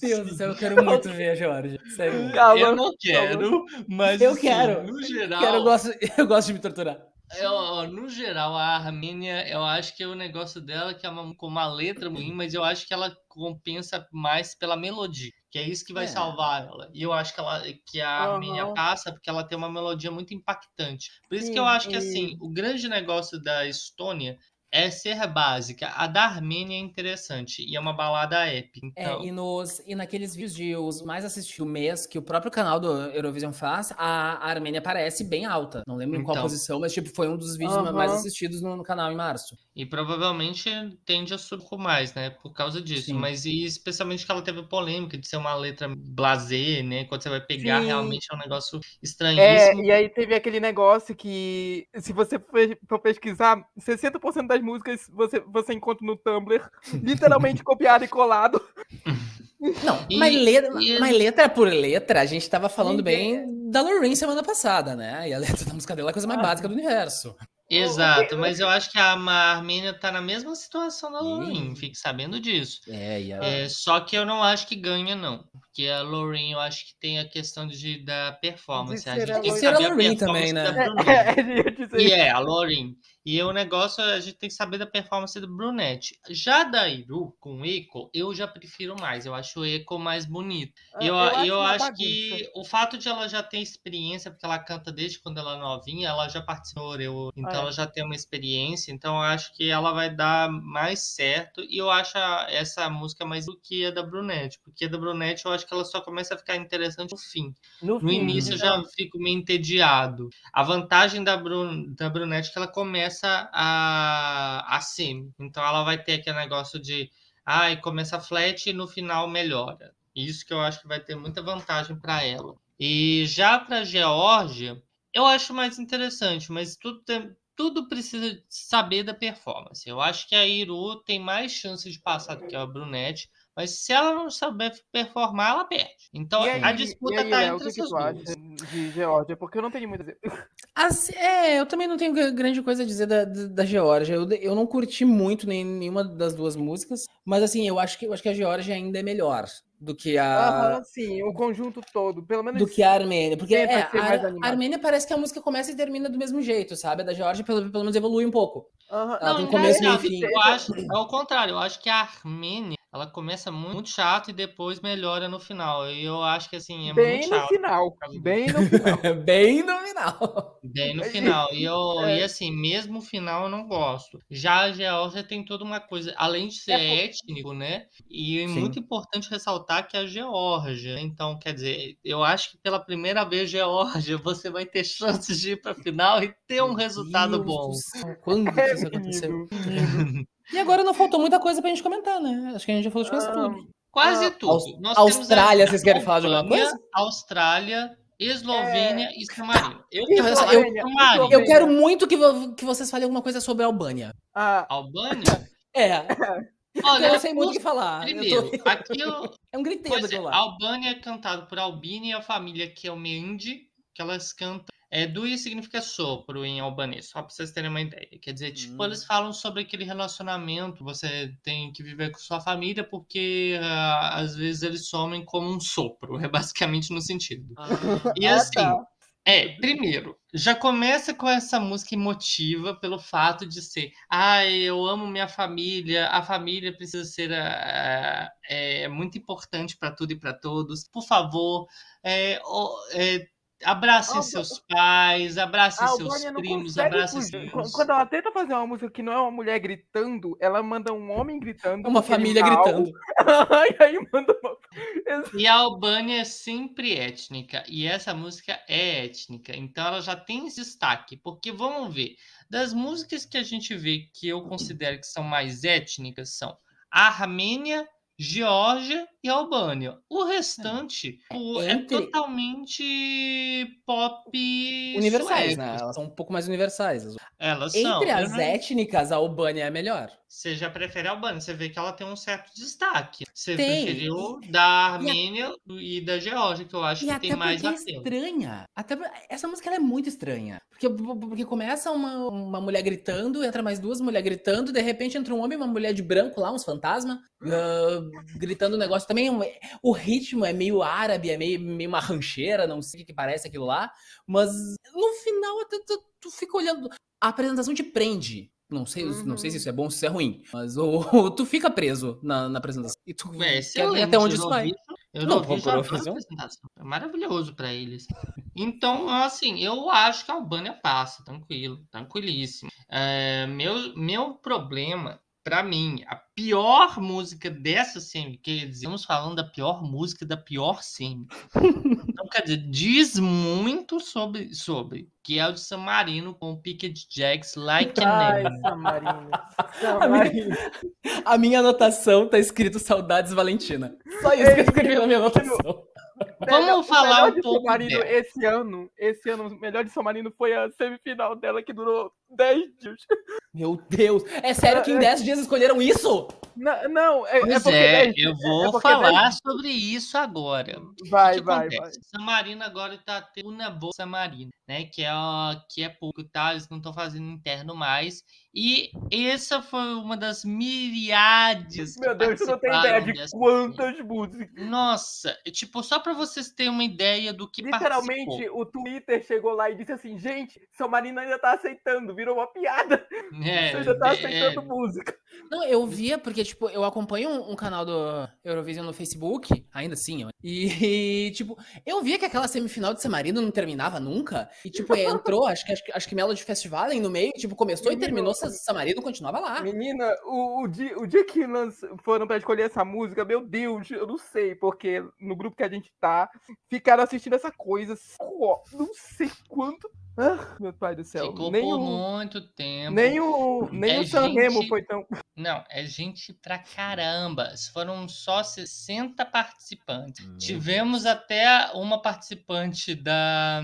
Deus do céu, eu quero muito ver a Georgia. Sério. Calma, eu não quero, mas eu assim, quero. No geral, quero, eu, gosto, eu gosto de me torturar. Eu, no geral, a Armênia, eu acho que é o negócio dela que é uma, com uma letra ruim, mas eu acho que ela compensa mais pela melodia, que é isso que vai é. salvar ela. E eu acho que, ela, que a Armênia uhum. passa porque ela tem uma melodia muito impactante. Por isso Sim, que eu acho que, assim, o grande negócio da Estônia é ser básica. A da Armênia é interessante e é uma balada épica. É, então... É, e, nos, e naqueles vídeos de os mais assistidos do mês que o próprio canal do Eurovision faz, a, Armênia aparece bem alta. Não lembro em qual então. posição, mas tipo, foi um dos vídeos uhum. mais assistidos no, no, canal em março. E provavelmente tende a subir mais, né? Por causa disso. Sim. Mas e especialmente que ela teve polêmica de ser uma letra blasé, né? Quando você vai pegar, Sim. realmente é um negócio estranhíssimo. É, e aí teve aquele negócio que, se você for pesquisar, 60% das músicas você, você encontra no Tumblr, literalmente copiado e colado. Não, e, mas, letra, e... mas letra por letra, a gente tava falando bem da Lorraine semana passada, né? E a letra da música dela é a coisa mais ah. básica do universo. Exato, mas eu acho que a Armênia tá na mesma situação da Lorraine, fique sabendo disso. É, e ela... é, só que eu não acho que ganha, não. Porque a Lorraine, eu acho que tem a questão de, da performance. A gente tem que saber a, performance também, né? É, é, e é, a Lorraine. E o negócio, a gente tem que saber da performance do Brunette. Já da Iru, com o Eco, eu já prefiro mais. Eu acho o Eco mais bonito. E eu, eu, eu acho, acho que o fato de ela já ter experiência, porque ela canta desde quando ela é novinha, ela já participou, eu, então é. ela já tem uma experiência. Então eu acho que ela vai dar mais certo. E eu acho essa música mais do que a da Brunette. Porque a da Brunette eu acho que ela só começa a ficar interessante no fim. No, no fim, início eu já fico meio entediado. A vantagem da, Brun, da Brunette é que ela começa a, a sim. Então ela vai ter aquele negócio de ai, ah, começa flat e no final melhora. Isso que eu acho que vai ter muita vantagem para ela. E já para Geórgia, eu acho mais interessante, mas tudo tem, tudo precisa saber da performance. Eu acho que a Iru tem mais chances de passar do que a Brunette, mas se ela não saber performar, ela perde. Então aí, a disputa está entre essas duas. De Geórgia, porque eu não tenho muito a dizer. Assim, é, eu também não tenho grande coisa a dizer da, da Geórgia. Eu, eu não curti muito nem, nenhuma das duas músicas, mas assim, eu acho que, eu acho que a Geórgia ainda é melhor do que a. Ah, sim, o conjunto todo, pelo menos. Do que a Armênia. Porque é, a, a, Armênia parece que a música começa e termina do mesmo jeito, sabe? A da Geórgia, pelo, pelo menos, evolui um pouco. Ela não, tem começo e fim. Eu acho, ao contrário, eu acho que a Armênia ela começa muito chato e depois melhora no final. E eu acho que assim, é bem muito chato. Final. Bem no final. bem no final. Bem no final. E, eu, é. e assim, mesmo o final eu não gosto. Já a Geórgia tem toda uma coisa, além de ser é étnico, né? E é Sim. muito importante ressaltar que é a Geórgia. Então, quer dizer, eu acho que pela primeira vez, Geórgia, você vai ter chances de ir para final e ter um resultado Deus bom. Quando é, isso aconteceu? E agora não faltou muita coisa pra gente comentar, né? Acho que a gente já falou de quase tudo. Quase ah, tudo. Nós Austrália, vocês querem falar de alguma coisa? Austrália, Eslovênia é... e San Marino. Eu, eu, eu, eu, quero muito que, que vocês falem alguma coisa sobre a Albânia. Ah. Albânia? É. Olha, eu não sei muito o que falar. Primeiro, tô... aqui eu... É um griteiro do é, lá. Albânia é cantado por Albini e a família que é o Mendi, que elas cantam é, Dui significa sopro em albanês, só para vocês terem uma ideia. Quer dizer, tipo, hum. eles falam sobre aquele relacionamento, você tem que viver com sua família porque uh, às vezes eles somem como um sopro, é basicamente no sentido. Ah. E ah, assim, tá. é, primeiro, já começa com essa música emotiva pelo fato de ser, ah, eu amo minha família, a família precisa ser uh, é, muito importante para tudo e para todos. Por favor, é, é Abracem seus pais, abracem seus primos, abracem seus... Quando ela tenta fazer uma música que não é uma mulher gritando, ela manda um homem gritando. Uma família gritando. e aí manda uma... E a Albânia é sempre étnica, e essa música é étnica, então ela já tem esse destaque, porque vamos ver, das músicas que a gente vê que eu considero que são mais étnicas são Armênia, Geórgia e Albânia. O restante é, é Entre... totalmente pop universais, né? Elas são um pouco mais universais. Elas Entre são. Entre as não... étnicas, a Albânia é melhor. Você já prefere a Albânia, você vê que ela tem um certo destaque. Você tem. preferiu da Armênia e, a... e, da Geórgia, que eu acho e que tem mais a é estranha. Até essa música é muito estranha. Porque, porque começa uma, uma mulher gritando, entra mais duas mulheres gritando, de repente entra um homem e uma mulher de branco lá, uns fantasmas, uh, gritando um negócio. Também o ritmo é meio árabe, é meio, meio uma rancheira, não sei o que parece aquilo lá. Mas no final tu, tu, tu fica olhando. A apresentação te prende. Não sei, uhum. não sei se uhum. isso é bom ou se isso é ruim, mas o, tu fica preso na, na apresentação. E tu é, quer ver até onde isso vai. Eu não, não vi a apresentação. É maravilhoso para eles. Então, assim, eu acho que a Albânia passa, tranquilo, tranquilíssimo. É, meu, meu problema para mim, a pior música dessa semi, quer dizer, estamos falando da pior música da pior semi. quer dizer, diz muito sobre, sobre que é o de San Marino com o Pickett Jacks Like Ai, a a, minha, a minha anotação tá escrito Saudades Valentina. Só isso que eu escrevi na minha anotação. Vamos falar um pouco Marino esse ano. Esse ano, o melhor de São Marino foi a semifinal dela, que durou 10 dias. Meu Deus! É sério que em 10 dias escolheram isso? Não, não é, pois é porque. É, 10, eu vou é falar 10... sobre isso agora. Vai, que vai, vai. São Marino agora tá tendo uma bolsa Marino, né? Que é, que é pouco, tá? Eles não estão fazendo interno mais. E essa foi uma das milhares. Meu Deus, você não tem ideia de quantas músicas. Nossa, tipo, só para vocês terem uma ideia do que Literalmente, participou. o Twitter chegou lá e disse assim: gente, São Marino ainda tá aceitando, virou uma piada. É, Você ainda tá aceitando é... música. Não, eu via, porque, tipo, eu acompanho um, um canal do Eurovision no Facebook, ainda assim, e, e, tipo, eu via que aquela semifinal de San Marino não terminava nunca, e, tipo, entrou, acho que, acho, acho que Melody Festival no meio, tipo, começou Menino, e terminou San Marino, continuava lá. Menina, o, o, dia, o dia que nós foram pra escolher essa música, meu Deus, eu não sei, porque no grupo que a gente tá, ficaram assistindo essa coisa, não sei quanto ah, meu pai do céu. Ficou nem por o, muito tempo. Nem o, nem É o Sanremo gente- foi tão. Não, é gente pra caramba. Foram só 60 participantes. Meu Tivemos até uma participante da.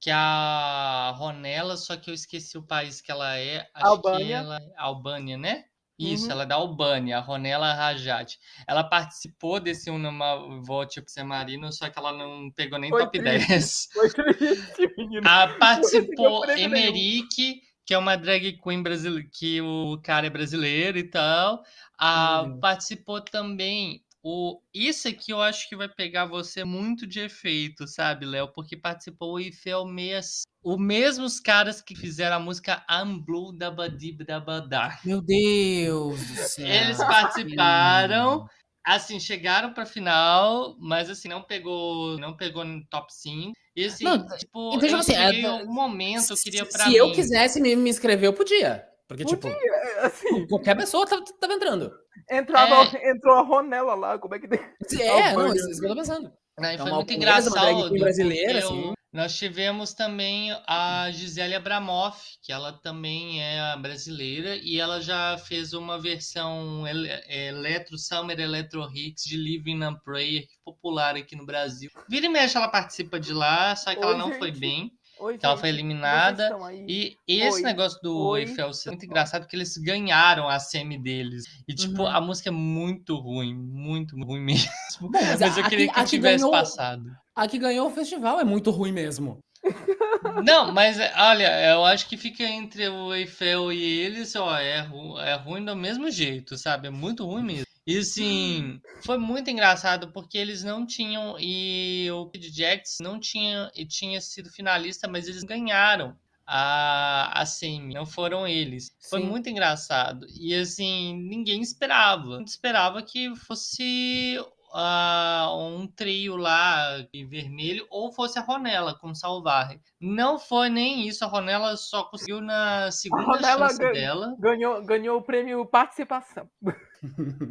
Que é a Ronella, só que eu esqueci o país que ela é. Acho que Albânia. ela é Albânia, né? Isso, Uhum. ela é da Albânia, a Ronella Rajat. Ela participou desse Unama Vote San Marino, só que ela não pegou nem Foi top triste. 10. Foi triste, menino. Ah, participou. Emerick, que é uma drag queen brasileira, que o cara é brasileiro e tal. Ah, Uhum. Participou também o. Isso aqui eu acho que vai pegar você muito de efeito, sabe, Léo? Porque participou o Ifel Meias. Os mesmos caras que fizeram a música I'm Blue da Badib da Badá. Meu Deus do céu. Eles participaram. Assim, chegaram pra final, mas assim, não pegou, não pegou no top 5. E assim, Não, tipo, então, eu assim, cheguei é- em algum momento, eu queria Se, pra se mim. eu quisesse me, me inscrever, eu podia. Porque, tipo, É, Assim, qualquer pessoa tava, tava entrando. entrava, entrou a Ronella lá, como é que tem. É, não, isso, isso que eu tô pensando. Aí É foi muito engraçado. brasileira, assim. Nós tivemos também a Gisele Abramoff, que ela também é brasileira e ela já fez uma versão ele- Electro Summer Electro Hits de Living and Prayer, popular aqui no Brasil. Vira e mexe ela participa de lá, só que ela Oi, não foi gente. bem. Oi, que ela foi eliminada. E esse Oi. negócio do Oi. Eiffel é muito engraçado porque eles ganharam a semi deles. E, tipo, Uhum. a música é muito ruim, muito ruim mesmo. mas Mas, a- eu queria aqui- que aqui tivesse ganhou- passado. A que ganhou o festival é muito ruim mesmo. Não, mas é, olha, eu acho que fica entre o Eiffel e eles, ó, é, ru- é ruim do mesmo jeito, sabe? É muito ruim mesmo. E assim, foi muito engraçado porque eles não tinham, e o Kid Jets não tinha, e tinha sido finalista, mas eles ganharam a, a semi, não foram eles. Foi Sim. muito engraçado. E assim, ninguém esperava. Não esperava que fosse ah, um trio lá em vermelho ou fosse a Ronella com Salvarre. Não foi nem isso, a Ronella só conseguiu na segunda chance dela. Ganhou, ganhou o prêmio participação.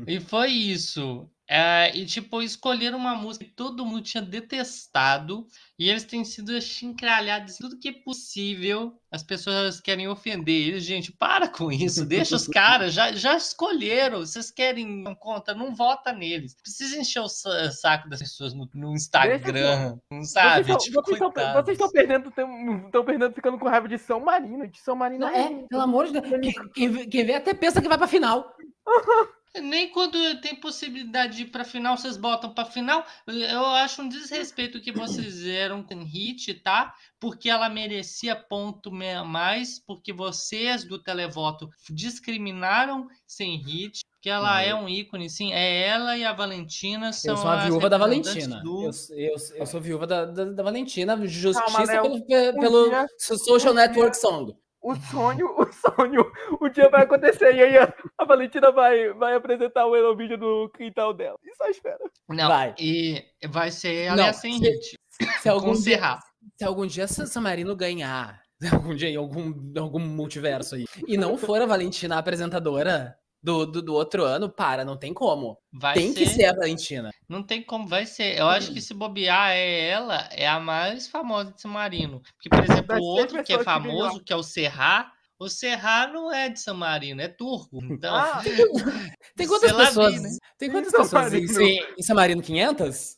E foi isso. É, e tipo, escolheram uma música que todo mundo tinha detestado. E eles têm sido chincralhados tudo que é possível. As pessoas querem ofender eles. Gente, para com isso. Deixa os caras. Já, já escolheram. Vocês querem não conta? Não vota neles. Precisa encher o sa- saco das pessoas no, no Instagram. Não sabe? vocês tipo, estão vocês estão perdendo, estão perdendo ficando com raiva de São Marino. De São Marino Não, é, pelo amor de Deus. Quem, quem vê- quem vê até pensa que vai pra final. Nem quando tem possibilidade de ir pra final, vocês botam pra final. Eu acho um desrespeito que vocês fizeram com Hit, tá? Porque ela merecia ponto mais, porque vocês do televoto discriminaram sem Hit, que ela é eu- um ícone, sim. É ela e a Valentina são Eu sou a as viúva da Valentina. do- Eu, eu, eu sou viúva da, da, da Valentina. Justiça Calma, pelo, pe- Um pelo dia- Social um dia- Network Song. O sonho, o sonho, o dia vai acontecer e aí a, a Valentina vai, vai apresentar o Eurovídeo do quintal dela. E só espera. Não, Vai. e vai ser Não, e a sem se- Hit. Se algum, dia, se algum dia San San Marino ganhar, algum dia em algum, algum multiverso aí, e não for a Valentina a apresentadora do, do, do outro ano, para, não tem como. Vai tem que ser a Valentina. Não tem como, vai ser. Eu acho que se bobear é ela, é a mais famosa de San Marino. Porque, por exemplo, o outro que é famoso, que é o Serra, o Serra não é de San Marino, é turco. Então, Ah, Tem quantas pessoas? né? Tem quantas Em San pessoas em, Marino. em San Marino? 500?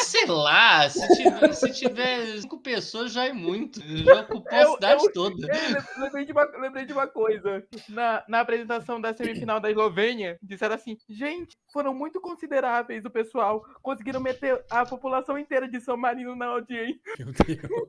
Sei lá, se tiver, se tiver cinco pessoas já é muito. Já ocupou a cidade eu, toda. Eu lembrei, de uma, lembrei de uma coisa. Na, na apresentação da semifinal da Eslovênia, disseram assim: gente, foram muito consideráveis o pessoal. Conseguiram meter a população inteira de São Marino na audiência. Meu Deus.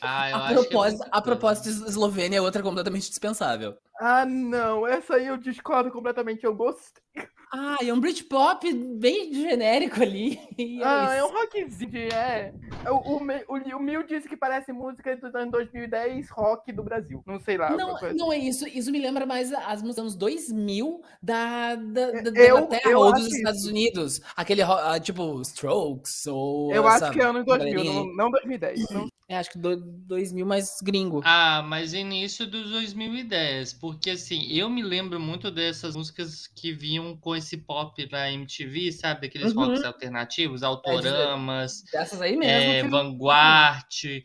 Ah, a, propósito, é a propósito, Eslovênia é outra completamente dispensável. Ah, não. Essa aí eu discordo completamente. Eu gostei. Ah, é um Britpop bem genérico ali. É ah, é um rockzinho, é. O, o, o, o Mil disse que parece música dos anos 2010, rock do Brasil. Não sei lá. Não, não é isso. Isso me lembra mais as músicas dos anos 2000 da, da, da, eu, da Inglaterra ou dos Estados Unidos. Aquele, uh, tipo, Strokes ou... Eu acho que é anos 2000, não, não 2010. Não. É, acho que do, 2000 mais gringo. Ah, mas início dos 2010. Porque, assim, eu me lembro muito dessas músicas que vinham com esse pop da MTV, sabe? Daqueles uhum. rocks alternativos, Autoramas, é, dessas aí mesmo, é, Vanguard,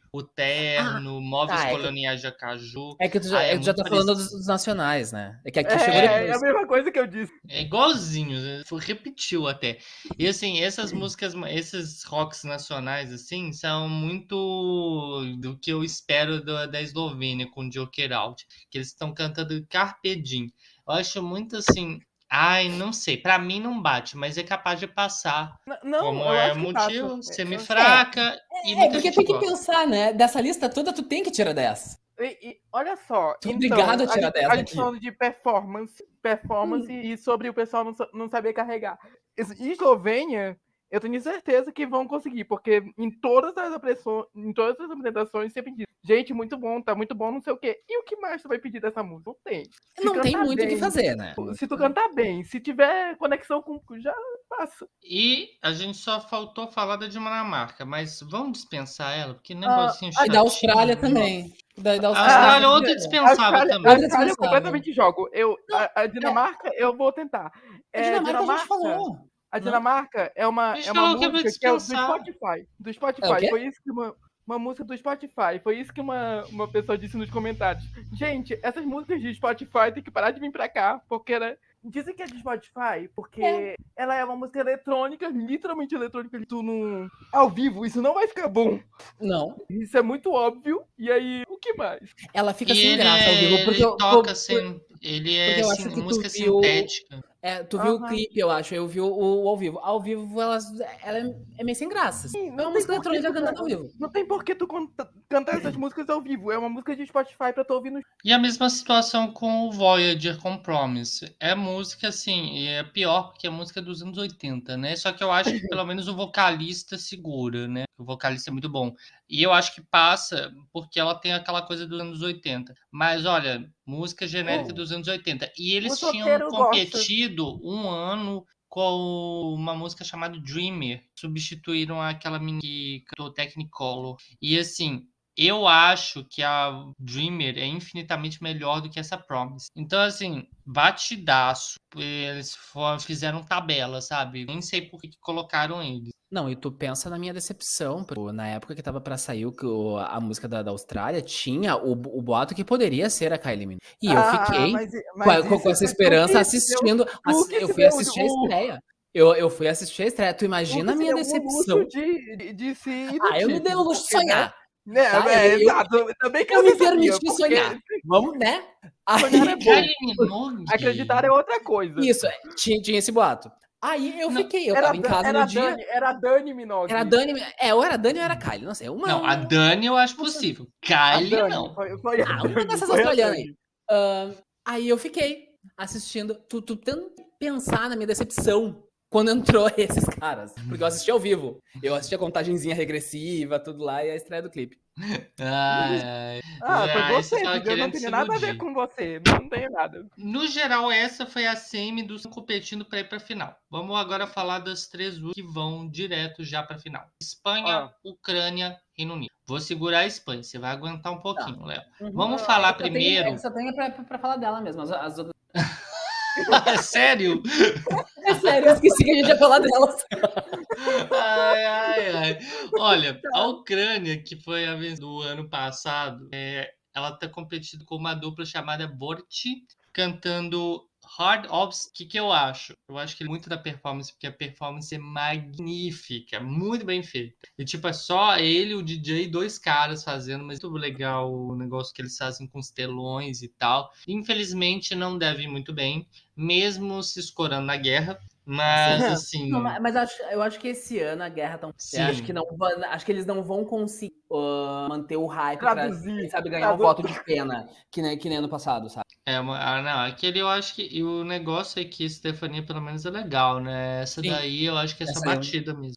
O Terno, ah, Móveis tá, Coloniais é que... de Acaju. É que tu já, ah, é já tá falando dos, dos, nacionais, né? É que aqui é, chegou depois. É a mesma coisa que eu disse. É igualzinho, né? repetiu até. E assim, essas músicas, esses rocks nacionais, assim, são muito do que eu espero da, da Eslovênia com Joker Out, que eles estão cantando Carpe Diem. Eu acho muito assim, Ai, não sei. Para mim não bate, mas é capaz de passar. Não, como é motivo, semi-fraca é, e É, porque tem que pensar, né? Dessa lista toda, tu tem que tirar 10. E, e, olha só. Tô então, obrigado a tirar 10 a, gente falando de performance, performance hum. e sobre o pessoal não, não saber carregar. Eslovênia eu tenho certeza que vão conseguir, porque em todas as apresentações, em todas as apresentações sempre diz, gente, muito bom, tá muito bom, não sei o quê. E o que mais tu vai pedir dessa música? Não tem. Se não tem muito o que fazer, né? Se tu cantar bem, se tiver conexão com já passa. E a gente só faltou falar da Dinamarca, mas vamos dispensar ela, porque ah, negocinho ah, chatinho. E da Austrália também. Da, da Austrália. A Austrália é outra dispensável também. A Austrália eu completamente jogo. Eu, a, a Dinamarca, é. eu vou tentar. A Dinamarca, é, Dinamarca a gente falou. A Dinamarca é uma, é uma música que, é do Spotify. Do Spotify. É Foi isso que uma, uma música do Spotify. Foi isso que uma, uma pessoa disse nos comentários. Gente, essas músicas de Spotify tem que parar de vir pra cá, porque era. Dizem que é de Spotify, porque é. ela é uma música eletrônica, literalmente eletrônica, tu no ao vivo, isso não vai ficar bom. Não. Isso é muito óbvio. E aí, o que mais? Ela fica e sem graça ao vivo, porque ele toca por, sem, ele é assim, música sintética. É, tu viu uhum. o clipe, eu acho. Eu vi o, o, ao vivo. Ao vivo, ela, ela é, é meio sem graça. Sim, não é uma música eletrônica cantando ao vivo. Não tem por que tu cantar essas músicas ao vivo. É uma música de Spotify pra tu ouvir no. E a mesma situação com o Voyager Compromise. É música, assim, é pior porque é música dos anos 80, né? Só que eu acho que pelo menos o vocalista segura, né? O vocalista é muito bom. E eu acho que passa porque ela tem aquela coisa dos anos 80. Mas olha, música genérica oh. dos anos 80. E eles tinham competido gosta. um ano com uma música chamada Dreamer. Substituíram aquela menina que cantou Technicolor. E assim, eu acho que a Dreamer é infinitamente melhor do que essa Promise. Então, assim, batidaço. Eles fizeram tabela, sabe? Nem sei por que colocaram eles. Não, e tu pensa na minha decepção, na época que tava para sair o, a música da, da Austrália, tinha o, o boato que poderia ser a Kylie Minogue. E eu ah, fiquei mas, mas com, com, essa esperança assistindo. Ass, eu fui assistir a estreia. Eu, eu fui assistir a estreia. Tu imagina a minha decepção. De, de, de se ah, eu me dei o luxo de sonhar. Né, tá? é, eu, exato. Eu, também eu me permiti sonhar. Vamos, né? É bom. Acreditar é outra coisa. Isso, é, tinha, tinha esse boato. Aí eu fiquei, eu era, tava em casa era no dia. Dani, era a Dani Minogue. Era a Dani, é, ou era a Dani ou era a Kylie, não sei. Uma, não, a Dani eu acho possível. Kylie Dani, não. Foi, foi ah, uma dessas australianas aí. Uh, aí eu fiquei assistindo, tu, tu tentando pensar na minha decepção quando entrou esses caras. Porque eu assisti ao vivo. Eu assisti a contagenzinha regressiva, tudo lá e a estreia do clipe. Ai, ai. Ah, foi ah, você, eu não tenho nada a ver com você, não tenho nada. No geral, essa foi a semi dos competindo para ir para final. Vamos agora falar das três que vão direto já para final. Espanha, ah. Ucrânia, Reino Unido. Vou segurar a Espanha, você vai aguentar um pouquinho, tá. Léo. Uhum. Vamos falar eu primeiro. Tenho, eu só tenho para falar dela mesmo, as, as outras. É sério? É sério, eu esqueci que a gente ia falar delas. Ai, ai, ai. Olha, a Ucrânia, que foi a vez do ano passado, é, ela está competindo com uma dupla chamada Borti, cantando Hard Ops, o que, que eu acho? Eu acho que muito da performance, porque a performance é magnífica, muito bem feita. E tipo, é só ele, o DJ e dois caras fazendo, mas muito legal o negócio que eles fazem com os telões e tal. Infelizmente não deve ir muito bem, mesmo se escorando na guerra. Mas assim. Não, mas acho, eu acho que esse ano a guerra tão. Acho que não acho que eles não vão conseguir uh, manter o hype Traduzir, pra, sabe, ganhar traduzir. um voto de pena, que nem, que nem ano passado, sabe? É, ah, não, aquele eu acho que. E o negócio é que Stefania, pelo menos, é legal, né? Essa Sim. daí eu acho que é só batida eu... mesmo.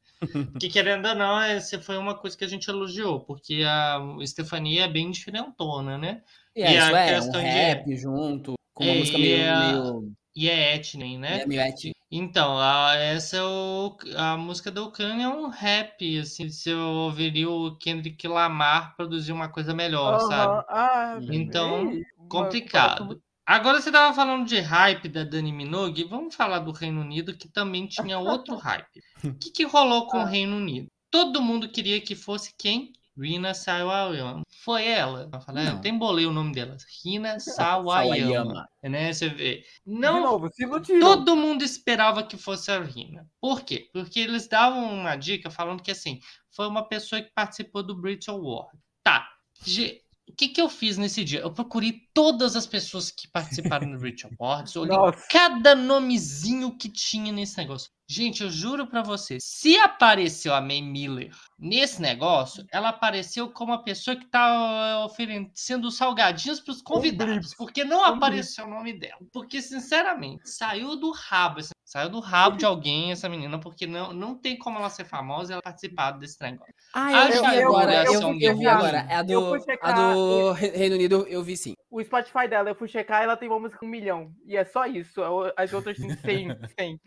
que querendo ou não, essa foi uma coisa que a gente elogiou, porque a Stefania é bem diferentona, né? E, é, e a é, questão um rap de... junto, com uma é, música meio, é... meio e é etnia, né? É meio etnia. Então, a, essa é o, a música do Kanye é um rap, assim, se eu ouviria o Kendrick Lamar produzir uma coisa melhor, uhum. sabe? Ah, então, complicado. Agora você tava falando de hype da Dani Minogue, vamos falar do Reino Unido, que também tinha outro hype. O que, que rolou com o ah. Reino Unido? Todo mundo queria que fosse quem? Rina Sawayama. Foi ela. Eu falei, eu embolei o nome dela. Rina Sawayama. né? Você vê. Não, novo, todo mundo esperava que fosse a Rina. Por quê? Porque eles davam uma dica falando que assim, foi uma pessoa que participou do Brit Award. Tá. O que, que eu fiz nesse dia? Eu procurei todas as pessoas que participaram do Brit Awards, olhei Nossa. cada nomezinho que tinha nesse negócio. Gente, eu juro para você, se apareceu a May Miller nesse negócio, ela apareceu como a pessoa que tá oferecendo salgadinhos para os convidados, porque não apareceu o nome dela. Porque, sinceramente, saiu do rabo, saiu do rabo de alguém essa menina, porque não, não tem como ela ser famosa e ela participar desse negócio. Ah, eu, eu, eu, agora, eu, eu, eu vi agora. É a do, a do Reino Unido, eu vi sim. O Spotify dela, eu fui checar, ela tem uma música com um milhão. E é só isso. As outras têm 100. 100.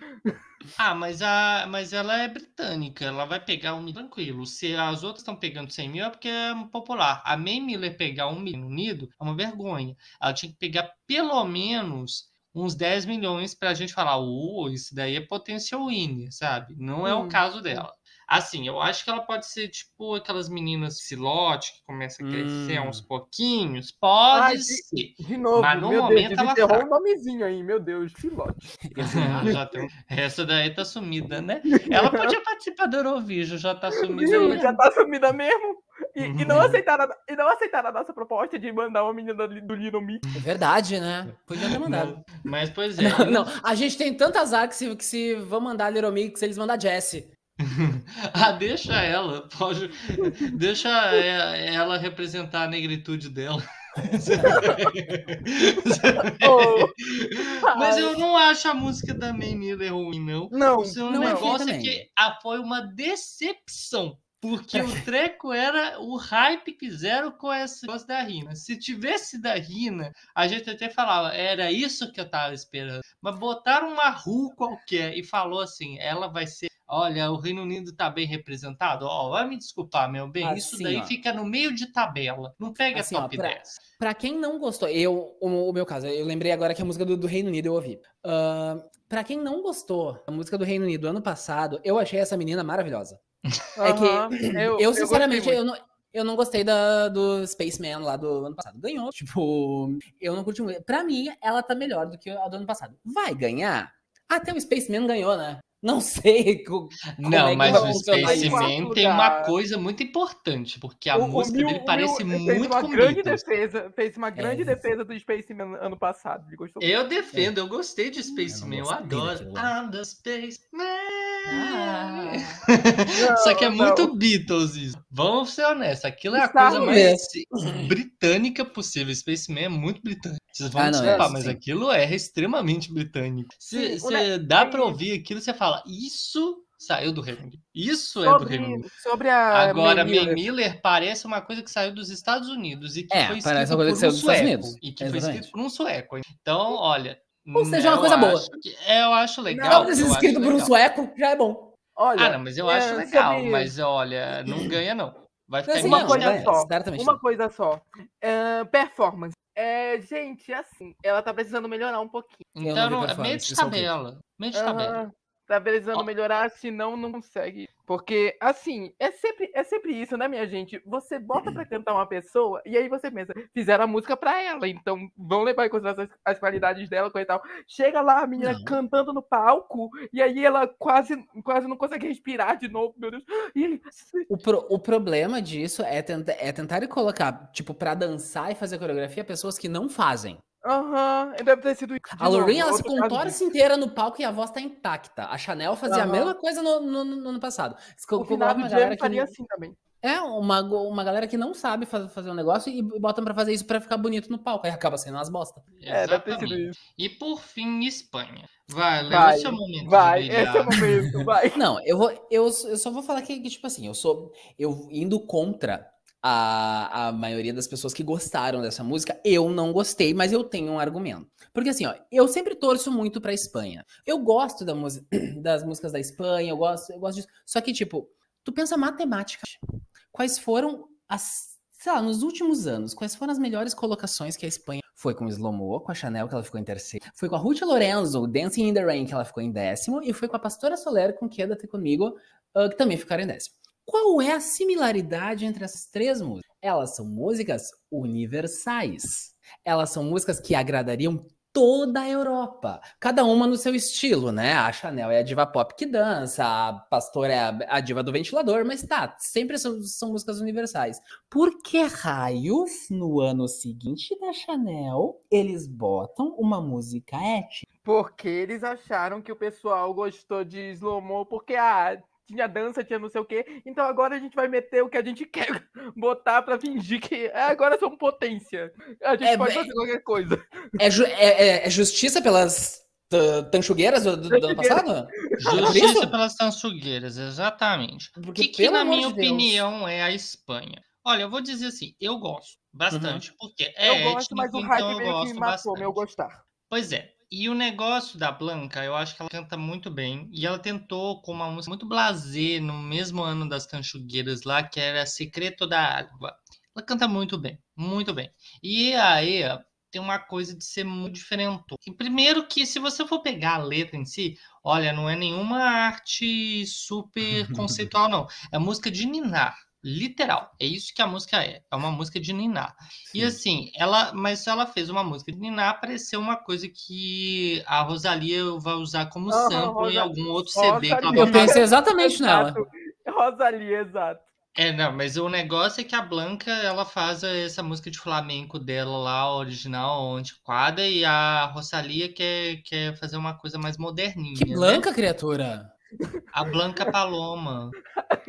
Ah, mas, a, mas ela é britânica, ela vai pegar um milhão tranquilo. Se as outras estão pegando 100 mil é porque é popular. A May Miller pegar um milhão unido é uma vergonha. Ela tinha que pegar pelo menos uns 10 milhões para a gente falar, uh, isso daí é potencial winner, sabe? Não é hum, o caso dela. Assim, eu acho que ela pode ser tipo aquelas meninas silote que começa a crescer hum. uns pouquinhos. Pode Ai, ser. De novo, mas no momento Deus, ela tá... um nomezinho aí, meu Deus, silote. já tem... Essa daí tá sumida, né? Ela podia participar do Eurovision, já tá sumida. Viu? Já tá sumida mesmo. E, uhum. e, não aceitaram, e não aceitaram a nossa proposta de mandar uma menina do Little Mix. É verdade, né? Podia ter mandado. Mas, pois é. Não, não, a gente tem tanta azar que se, que se vão mandar Little Mix, eles mandam a Jessie. ah, deixa ela, pode, deixa ela representar a negritude dela. Mas eu não acho a música da May Miller ruim, não. Não, o seu não negócio é, é que foi uma decepção. Porque o treco era o hype que fizeram com esse negócio da Rina. Se tivesse da Rina, a gente até falava, era isso que eu tava esperando. Mas botaram uma Ru qualquer e falou assim: ela vai ser. Olha, o Reino Unido tá bem representado. Ó, oh, vai me desculpar, meu bem. Assim, isso daí ó. fica no meio de tabela. Não pega assim, top ó, pra, 10. Pra quem não gostou, eu, o, o, meu caso, eu lembrei agora que a música do, do Reino Unido eu ouvi. Uh, pra quem não gostou da música do Reino Unido ano passado, eu achei essa menina maravilhosa. É que eu, eu sinceramente, eu, eu, não, eu não gostei da, do Spaceman lá do ano passado. Ganhou, tipo, eu não curti muito. Pra mim, ela tá melhor do que a do ano passado. Vai ganhar? Até o Spaceman ganhou, né? Não sei. Como não, é mas o Spaceman tem uma coisa muito importante, porque a o, música o Mil, dele parece Mil, muito fez uma grande defesa, fez uma grande é. defesa do Spaceman ano passado. Ele gostou eu muito. defendo, é. eu gostei de Spaceman, eu, eu adoro. I'm the Spaceman. Ah. Só que é muito não. Beatles isso. Vamos ser honestos, aquilo é a Está coisa mais britânica possível. Spaceman é muito britânico. Vocês vão ah, desculpar, é, mas sim. aquilo é extremamente britânico. Se, se dá pra ouvir aquilo, você fala, isso saiu do Reino Unido. Isso sobre, é do Reino Unido. Sobre a Agora, May Miller. Miller parece uma coisa que saiu dos Estados Unidos e que é, foi escrito por um sueco. E que Exatamente. foi escrito por um sueco. Então, olha, ou seja, é uma coisa boa. Que, é, eu acho legal. Não precisa escrito por um sueco, já é bom. Olha, ah, não, mas eu é, acho legal. Sobre... Mas olha, não ganha, não. Vai ficar uma coisa só. Certamente. Uma coisa só. Uh, performance. É, gente, assim, ela tá precisando melhorar um pouquinho. Então, meio de tabela. Meio de tabela. Tá precisando melhorar, senão não consegue. Porque, assim, é sempre, é sempre isso, né, minha gente? Você bota pra cantar uma pessoa e aí você pensa, fizeram a música pra ela, então vão levar em consideração as, as qualidades dela, coisa e tal. Chega lá a menina não. cantando no palco e aí ela quase, quase não consegue respirar de novo, meu Deus. Ele... o, pro, o problema disso é, tenta, é tentar colocar, tipo, pra dançar e fazer coreografia pessoas que não fazem. Aham, uhum, deve ter sido. A Lorraine, ela se contorce inteira no palco e a voz tá intacta. A Chanel fazia uhum. a mesma coisa no, no, no ano passado. O final do Jam faria assim também. É, uma, uma galera que não sabe fazer, fazer um negócio e botam pra fazer isso pra ficar bonito no palco. Aí acaba sendo umas bosta. É, deve ter sido isso. E por fim, Espanha. Vai, leva vai, o seu momento. Vai, esse é o momento, vai. Não, eu, vou, eu, eu só vou falar que, que, tipo assim, eu sou. Eu indo contra a, a maioria das pessoas que gostaram dessa música, eu não gostei, mas eu tenho um argumento. Porque assim, ó, eu sempre torço muito pra Espanha. Eu gosto da das músicas da Espanha, eu gosto, eu gosto disso. Só que, tipo, tu pensa matematica. Quais foram as. Sei lá, nos últimos anos, quais foram as melhores colocações que a Espanha foi com Slomo, com a Chanel, que ela ficou em terceiro. Foi com a Ruth Lorenzo, Dancing in the Rain, que ela ficou em décimo. E foi com a Pastora Soler, com Queda-te Comigo, uh, que também ficaram em décimo. Qual é a similaridade entre essas três músicas? Elas são músicas universais. Elas são músicas que agradariam toda a Europa, cada uma no seu estilo, né? A Chanel é a diva pop que dança, a Pastor é a, a diva do ventilador, mas tá, sempre são, são, músicas universais. Por que raios no ano seguinte da Chanel eles botam uma música étnica? Porque eles acharam que o pessoal gostou de Slow porque ah, tinha dança, tinha não sei o quê. Então agora a gente vai meter o que a gente quer botar pra fingir que é, agora são potência. A gente é, pode fazer qualquer coisa. É, ju é, é, é justiça pelas tanchugueiras do, do, do, ano passado? Justiça pelas tanchugueiras, exatamente. O que, que na minha de opinião, é a Espanha? Olha, eu vou dizer assim, eu gosto bastante, uhum. porque é eu gosto, étnico, mas o hype então meio que matou bastante. meu gostar. Pois é, e o negócio da Blanca, eu acho que ela canta muito bem. E ela tentou com uma música muito blasé no mesmo ano das Canchugueiras lá, que era Secreto da Água. Ela canta muito bem, muito bem. E aí tem uma coisa de ser muito diferente. E primeiro que se você for pegar a letra em si, olha, não é nenhuma arte super conceitual, não. É música de ninar literal. É isso que a música é. É uma música de Niná. Sim. E assim, ela, mas ela fez uma música de Niná pareceu uma coisa que a Rosalia vai usar como oh, sample Rosa... em algum outro CD. Rosalia. Eu pensei exatamente nela. Rosalia, exato. É, não, mas o negócio é que a Blanca, ela faz essa música de flamenco dela lá, original, antiquada, e a Rosalia quer, quer fazer uma coisa mais moderninha. Que Blanca, né? criatura! A Blanca Paloma.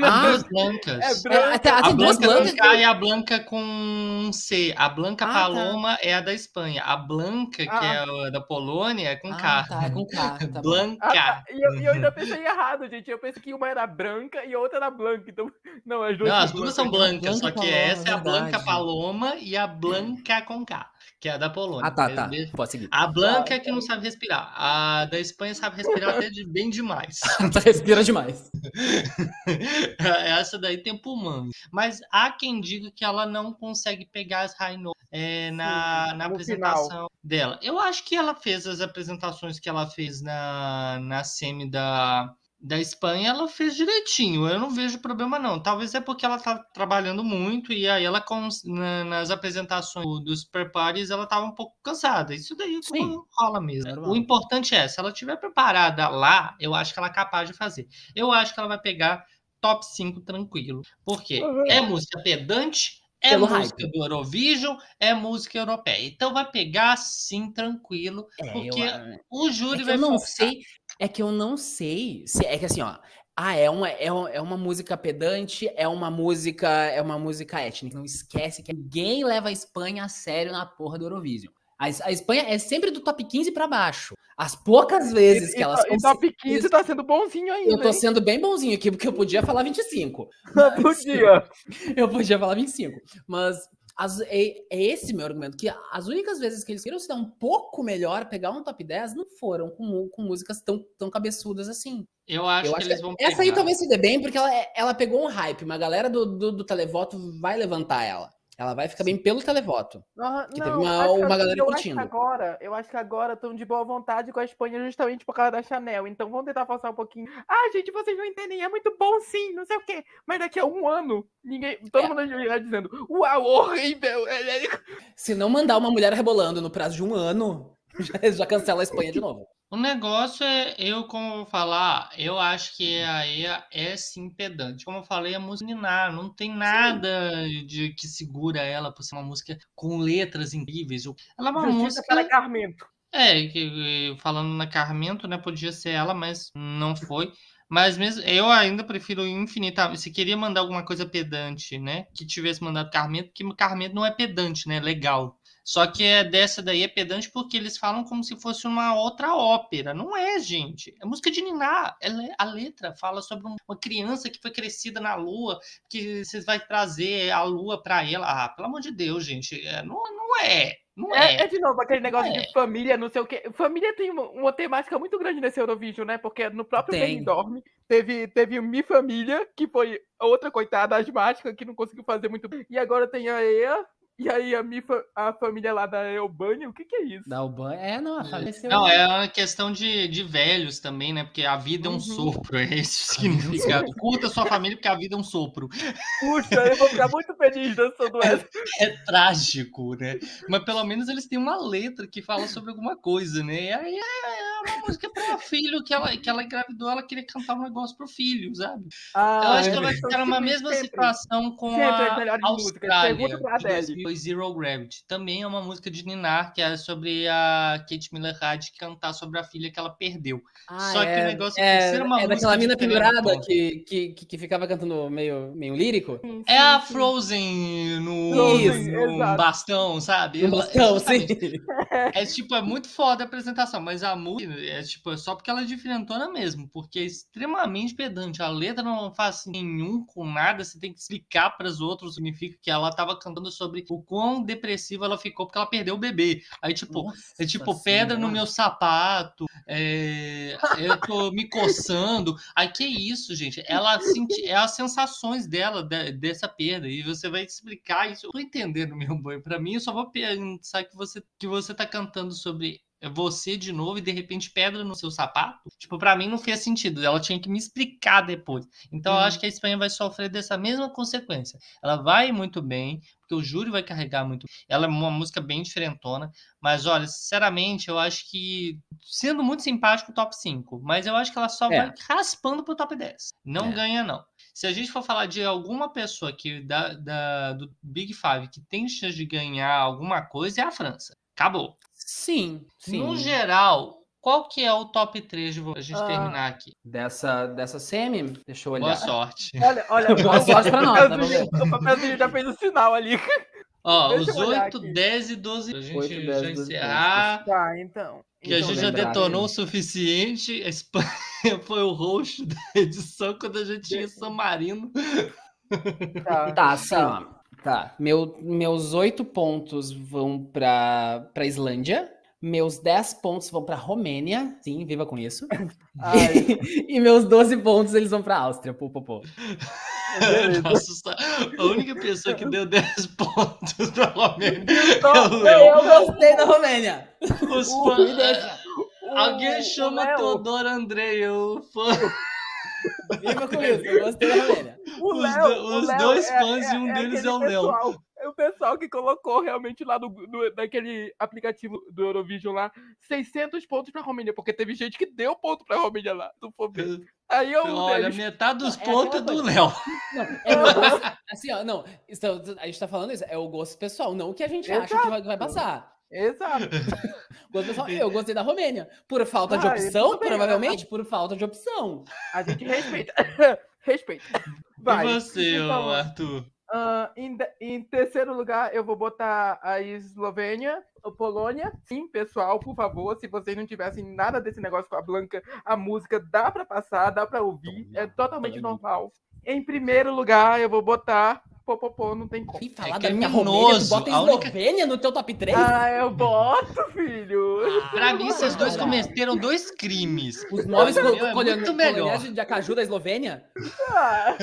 Ah, duas blancas. É branca. É, a Blanca com K e a Blanca com C. A Blanca ah, tá. Paloma tá. é a da Espanha. A Blanca, ah. que é a da Polônia, é com K. Ah, tá, é com K. Tá Blanca. Ah, tá. e, eu, e, eu, ainda pensei errado, gente. Eu pensei que uma era branca e a outra era blanca. Então, não, as duas, não, as duas são blancas, só que Paloma, essa é a Blanca Paloma e a Blanca com K que é a da Polônia. Ah, tá, tá. Pode seguir. A Blanca é que não sabe respirar. A da Espanha sabe respirar até de bem demais. Respira demais. Essa daí tem pulmão. Mas há quem diga que ela não consegue pegar as high notes é, na, Sim, na apresentação final. dela. Eu acho que ela fez as apresentações que ela fez na, na semi da da Espanha ela fez direitinho, eu não vejo problema não. Talvez é porque ela tá trabalhando muito e aí ela na, nas apresentações dos Parties ela tava um pouco cansada. Isso daí é Sim. rola mesmo. o importante é, se ela estiver preparada lá, eu acho que ela é capaz de fazer. Eu acho que ela vai pegar top 5 tranquilo. Porque uhum. é música pedante, é Pelo música hype. do Eurovision, é música europeia. Então vai pegar sim tranquilo, é, porque eu, o júri é vai eu não sei é que eu não sei se é que assim, ó. Ah, é uma, é, é uma música pedante, é uma música, é uma música étnica. Não esquece que ninguém leva a Espanha a sério na porra do Eurovision. A, a Espanha é sempre do top 15 para baixo. As poucas vezes e, que elas. E top 15 tá sendo bonzinho ainda. Eu tô hein? sendo bem bonzinho aqui, porque eu podia falar 25. Mas... Podia. eu podia falar 25. Mas as, é, é, esse meu argumento, que as únicas vezes que eles queriam se dar um pouco melhor, pegar um top 10, não foram com, com músicas tão, tão cabeçudas assim. Eu acho, Eu acho que eles vão Essa aí talvez se dê bem, porque ela, ela pegou um hype, uma galera do, do, do televoto vai levantar ela. Ela vai ficar bem pelo televoto. Aham, Que teve não, uma- acho uma galera eu acho curtindo. que agora, eu acho que agora estão de boa vontade com a Espanha justamente por causa da Chanel. Então vamos tentar forçar um pouquinho. Ah, gente, vocês não entendem, é muito bom sim, não sei o quê. Mas daqui a um ano, ninguém. Todo É. mundo vai dizendo, uau, horrível! é, é, Se não mandar uma mulher rebolando no prazo de um ano, já, já cancela a Espanha de novo. O negócio é, eu como eu vou falar, eu acho que a EA é sim pedante. Como eu falei, a música Ninar, não tem nada de que segura ela por ser uma música com letras incríveis. Ela é uma Justiça música. para Carmento. É, que- falando na Carmento, né? Podia ser ela, mas não foi. Mas mesmo, eu ainda prefiro infinitamente. Se queria mandar alguma coisa pedante, né? Que tivesse mandado Carmento, porque Carmento não é pedante, né? Legal. Só que é dessa daí é pedante porque eles falam como se fosse uma outra ópera. Não é, gente. É música de Niná. Ela é- a letra fala sobre um- uma criança que foi crescida na lua, que você vai trazer a lua pra ela. Ah, pelo amor de Deus, gente. É, não, não é. Não É, é. é de novo aquele negócio É. de família, não sei o quê. Família tem uma, uma temática muito grande nesse Eurovision, né? Porque no próprio Tem. Benidorm teve, teve o Mi Família, que foi outra coitada asmática que não conseguiu fazer muito bem. E agora tem a EA, e aí a, a família lá da Eubânia. O que que é isso? O banho. É, não, faleceu. Não, é uma questão de, de velhos também, né? Porque a vida é um Uhum. sopro, é esse o significado. Curta sua família porque a vida é um sopro. Puxa, eu vou ficar muito feliz dançando essa. É trágico, né? Mas pelo menos eles têm uma letra que fala sobre alguma coisa, né? E aí é uma música para filho que ela, que ela engravidou, ela queria cantar um negócio pro filho, sabe? Ah, Eu acho que ela vai ficar numa sempre- mesma sempre. situação com Sempre a músicas. Austrália. 2002, Zero Gravity. Também é uma música de Ninar, que é sobre a Kate Miller-Hyde cantar sobre a filha que ela perdeu. Ah, Só que o é, negócio é, ser uma é daquela música mina diferente, pendurada que, que, que, que ficava cantando meio, meio lírico. Sim, É a sim. Frozen no, Frozen, no bastão, sabe? No bastão, sim. É tipo, é muito foda a apresentação, mas a música é tipo, é só porque ela é diferentona mesmo, porque é extremamente pedante. A letra não faz nenhum com nada, você tem que explicar para os outros, significa que ela tava cantando sobre o quão depressiva ela ficou porque ela perdeu o bebê. Aí, tipo, Nossa é tipo, pedra no meu sapato, é, eu tô me coçando. Aí, que isso, gente? Ela sente, é as sensações dela, de- dessa perda, e você vai explicar isso. Eu tô entendendo, meu boi. Pra mim, eu só vou pensar que você, que você tá cantando sobre você de novo e de repente pedra no seu sapato. Tipo, pra mim não fez sentido. Ela tinha que me explicar depois. Então, eu Uhum. acho que a Espanha vai sofrer dessa mesma consequência. Ela vai muito bem, porque o júri vai carregar muito. Ela é uma música bem diferentona. Mas olha, sinceramente, eu acho que, sendo muito simpático, top 5. Mas eu acho que ela só É. vai raspando pro top 10. Não É. ganha, não. Se a gente for falar de alguma pessoa que da, da- do Big Five que tem chance de ganhar alguma coisa, é a França. Acabou. Sim, sim. No geral, qual que é o top 3 de a gente Ah. terminar aqui? Dessa, dessa semi, deixa eu olhar. Boa sorte. Olha, olha, Boa sorte pra nós, o tá papelzinho- O papelzinho já fez o sinal ali. Ó, Deixa os eu olhar 8, aqui. 10 e 12 pra gente 8, 10, já 12, encerrar. Tá, então. Que a Então, gente já detonou né? o suficiente. A Espanha foi o host da edição quando a gente tinha San Marino. Tá, Tá, ó. Tá. Meu, meus oito pontos vão pra, pra Islândia. Meus 10 pontos vão pra Romênia. Sim, viva com isso. E meus 12 pontos eles vão pra Áustria. Pô, pô, pô. Nossa, a única pessoa que deu 10 pontos pra Romênia Então, é. Eu gostei da Romênia. Os fãs- Alguém chama Teodoro Andrei, o fã. Viva com isso. Eu gostei da. O Os Léo, do- os Léo dois fãs e um deles aquele é o Léo. É o pessoal que colocou realmente lá no, no- naquele aplicativo do Eurovision lá 600 pontos pra Romênia, porque teve gente que deu ponto pra Romênia lá, do ver. Aí eu Olha, metade dos É pontos é do. Léo. Não, é gosto. Assim, ó, não. isso- a gente tá falando isso. É o gosto pessoal, não o que a gente acha que vai, que vai passar. Exato. Eu gostei da Romênia. Por falta de Ah, opção, tudo bem, provavelmente, por falta de opção. A gente respeita. respeita. Vai. E você, Então, Arthur? Ah, em, de- em terceiro lugar, eu vou botar a Eslovênia, a Polônia. Sim, pessoal, por favor, se vocês não tivessem nada desse negócio com a Blanca, a música dá pra passar, dá pra ouvir, é totalmente normal. Em primeiro lugar, eu vou botar popopô, não tem como. E falar É da minha Romênia, tu bota a única- Eslovênia no teu top 3? Ah, eu boto, filho. Pra mim, esses dois Cara. cometeram dois crimes. Os móveis O col meu é muito melhor. de Acaju da Eslovênia? Ah,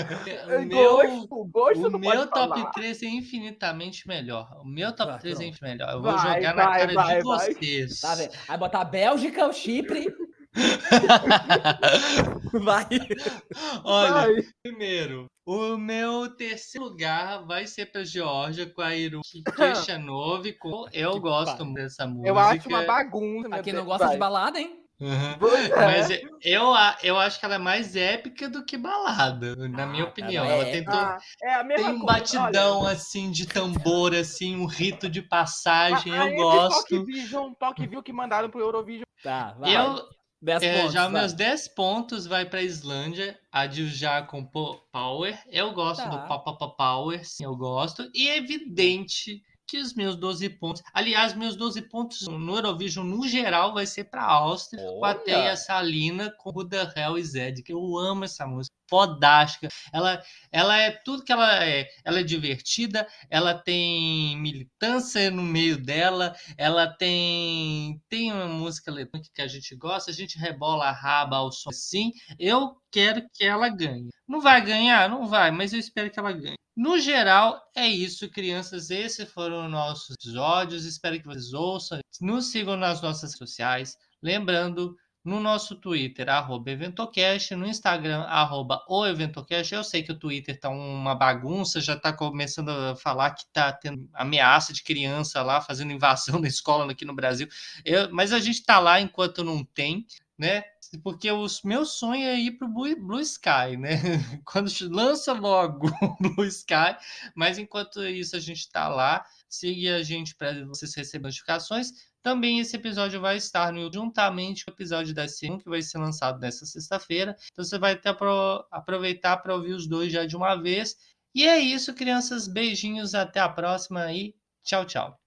O meu, gosto, gosto o meu top falar. 3 é infinitamente melhor. O meu top Vai, 3 é infinitamente melhor. Eu vou Vai, jogar na vai, cara vai, de vai. vocês. Tá? Aí botar a Bélgica, o Chipre. Vai. Olha, Vai. primeiro, o meu terceiro lugar vai ser pra Geórgia com a Hiroki Keshanov. Com... Eu Que gosto pariu. dessa música. Eu acho uma bagunça. Pra quem não Deus. gosta Vai. de balada, hein? Uhum. Pois é. Mas eu, a- eu acho que ela é mais épica do que balada, na minha Ah, opinião. Ela é. tem, to- Ah, é a mesma tem um coisa, batidão olha. assim de tambor, assim, um rito de passagem. A- a eu gosto. Vision, Talk View que mandaram pro Eurovision. Tá, vai. Eu, 10 é, pontos, já vai. meus 10 pontos vai pra Islândia, a Dilja com Po- Power. Eu gosto Tá. do Papa Power, sim, eu gosto. E é evidente que os meus 12 pontos. Aliás, meus 12 pontos no Eurovision, no geral, vai ser pra Áustria, com a! Teia Salina, com Buda Hell e Zed, que eu amo essa música. Fodástica. Ela, ela é tudo que ela é. Ela é divertida, ela tem militância no meio dela, ela tem tem uma música eletrônica que a gente gosta, a gente rebola a raba ao som assim. Eu quero que ela ganhe. Não vai ganhar? Não vai, mas eu espero que ela ganhe. No geral, é isso, crianças. Esses foram os nossos episódios. Espero que vocês ouçam. Nos sigam nas nossas sociais. Lembrando, no nosso Twitter, arroba Eventocast, no Instagram, arroba o Eventocast. Eu sei que o Twitter tá uma bagunça, já tá começando a falar que tá tendo ameaça de criança lá, fazendo invasão na escola aqui no Brasil. Eu- mas a gente tá lá enquanto não tem, né? Porque o meu sonho é ir pro Blue, Blue Sky, né? Quando lança logo o Blue Sky, mas enquanto isso a gente tá lá, siga a gente para vocês receberem notificações. Também esse episódio vai estar no juntamente com o episódio da C1, que vai ser lançado nessa sexta-feira. Então você vai apro- aproveitar para ouvir os dois já de uma vez. E é isso, crianças. Beijinhos, até a próxima e tchau, tchau.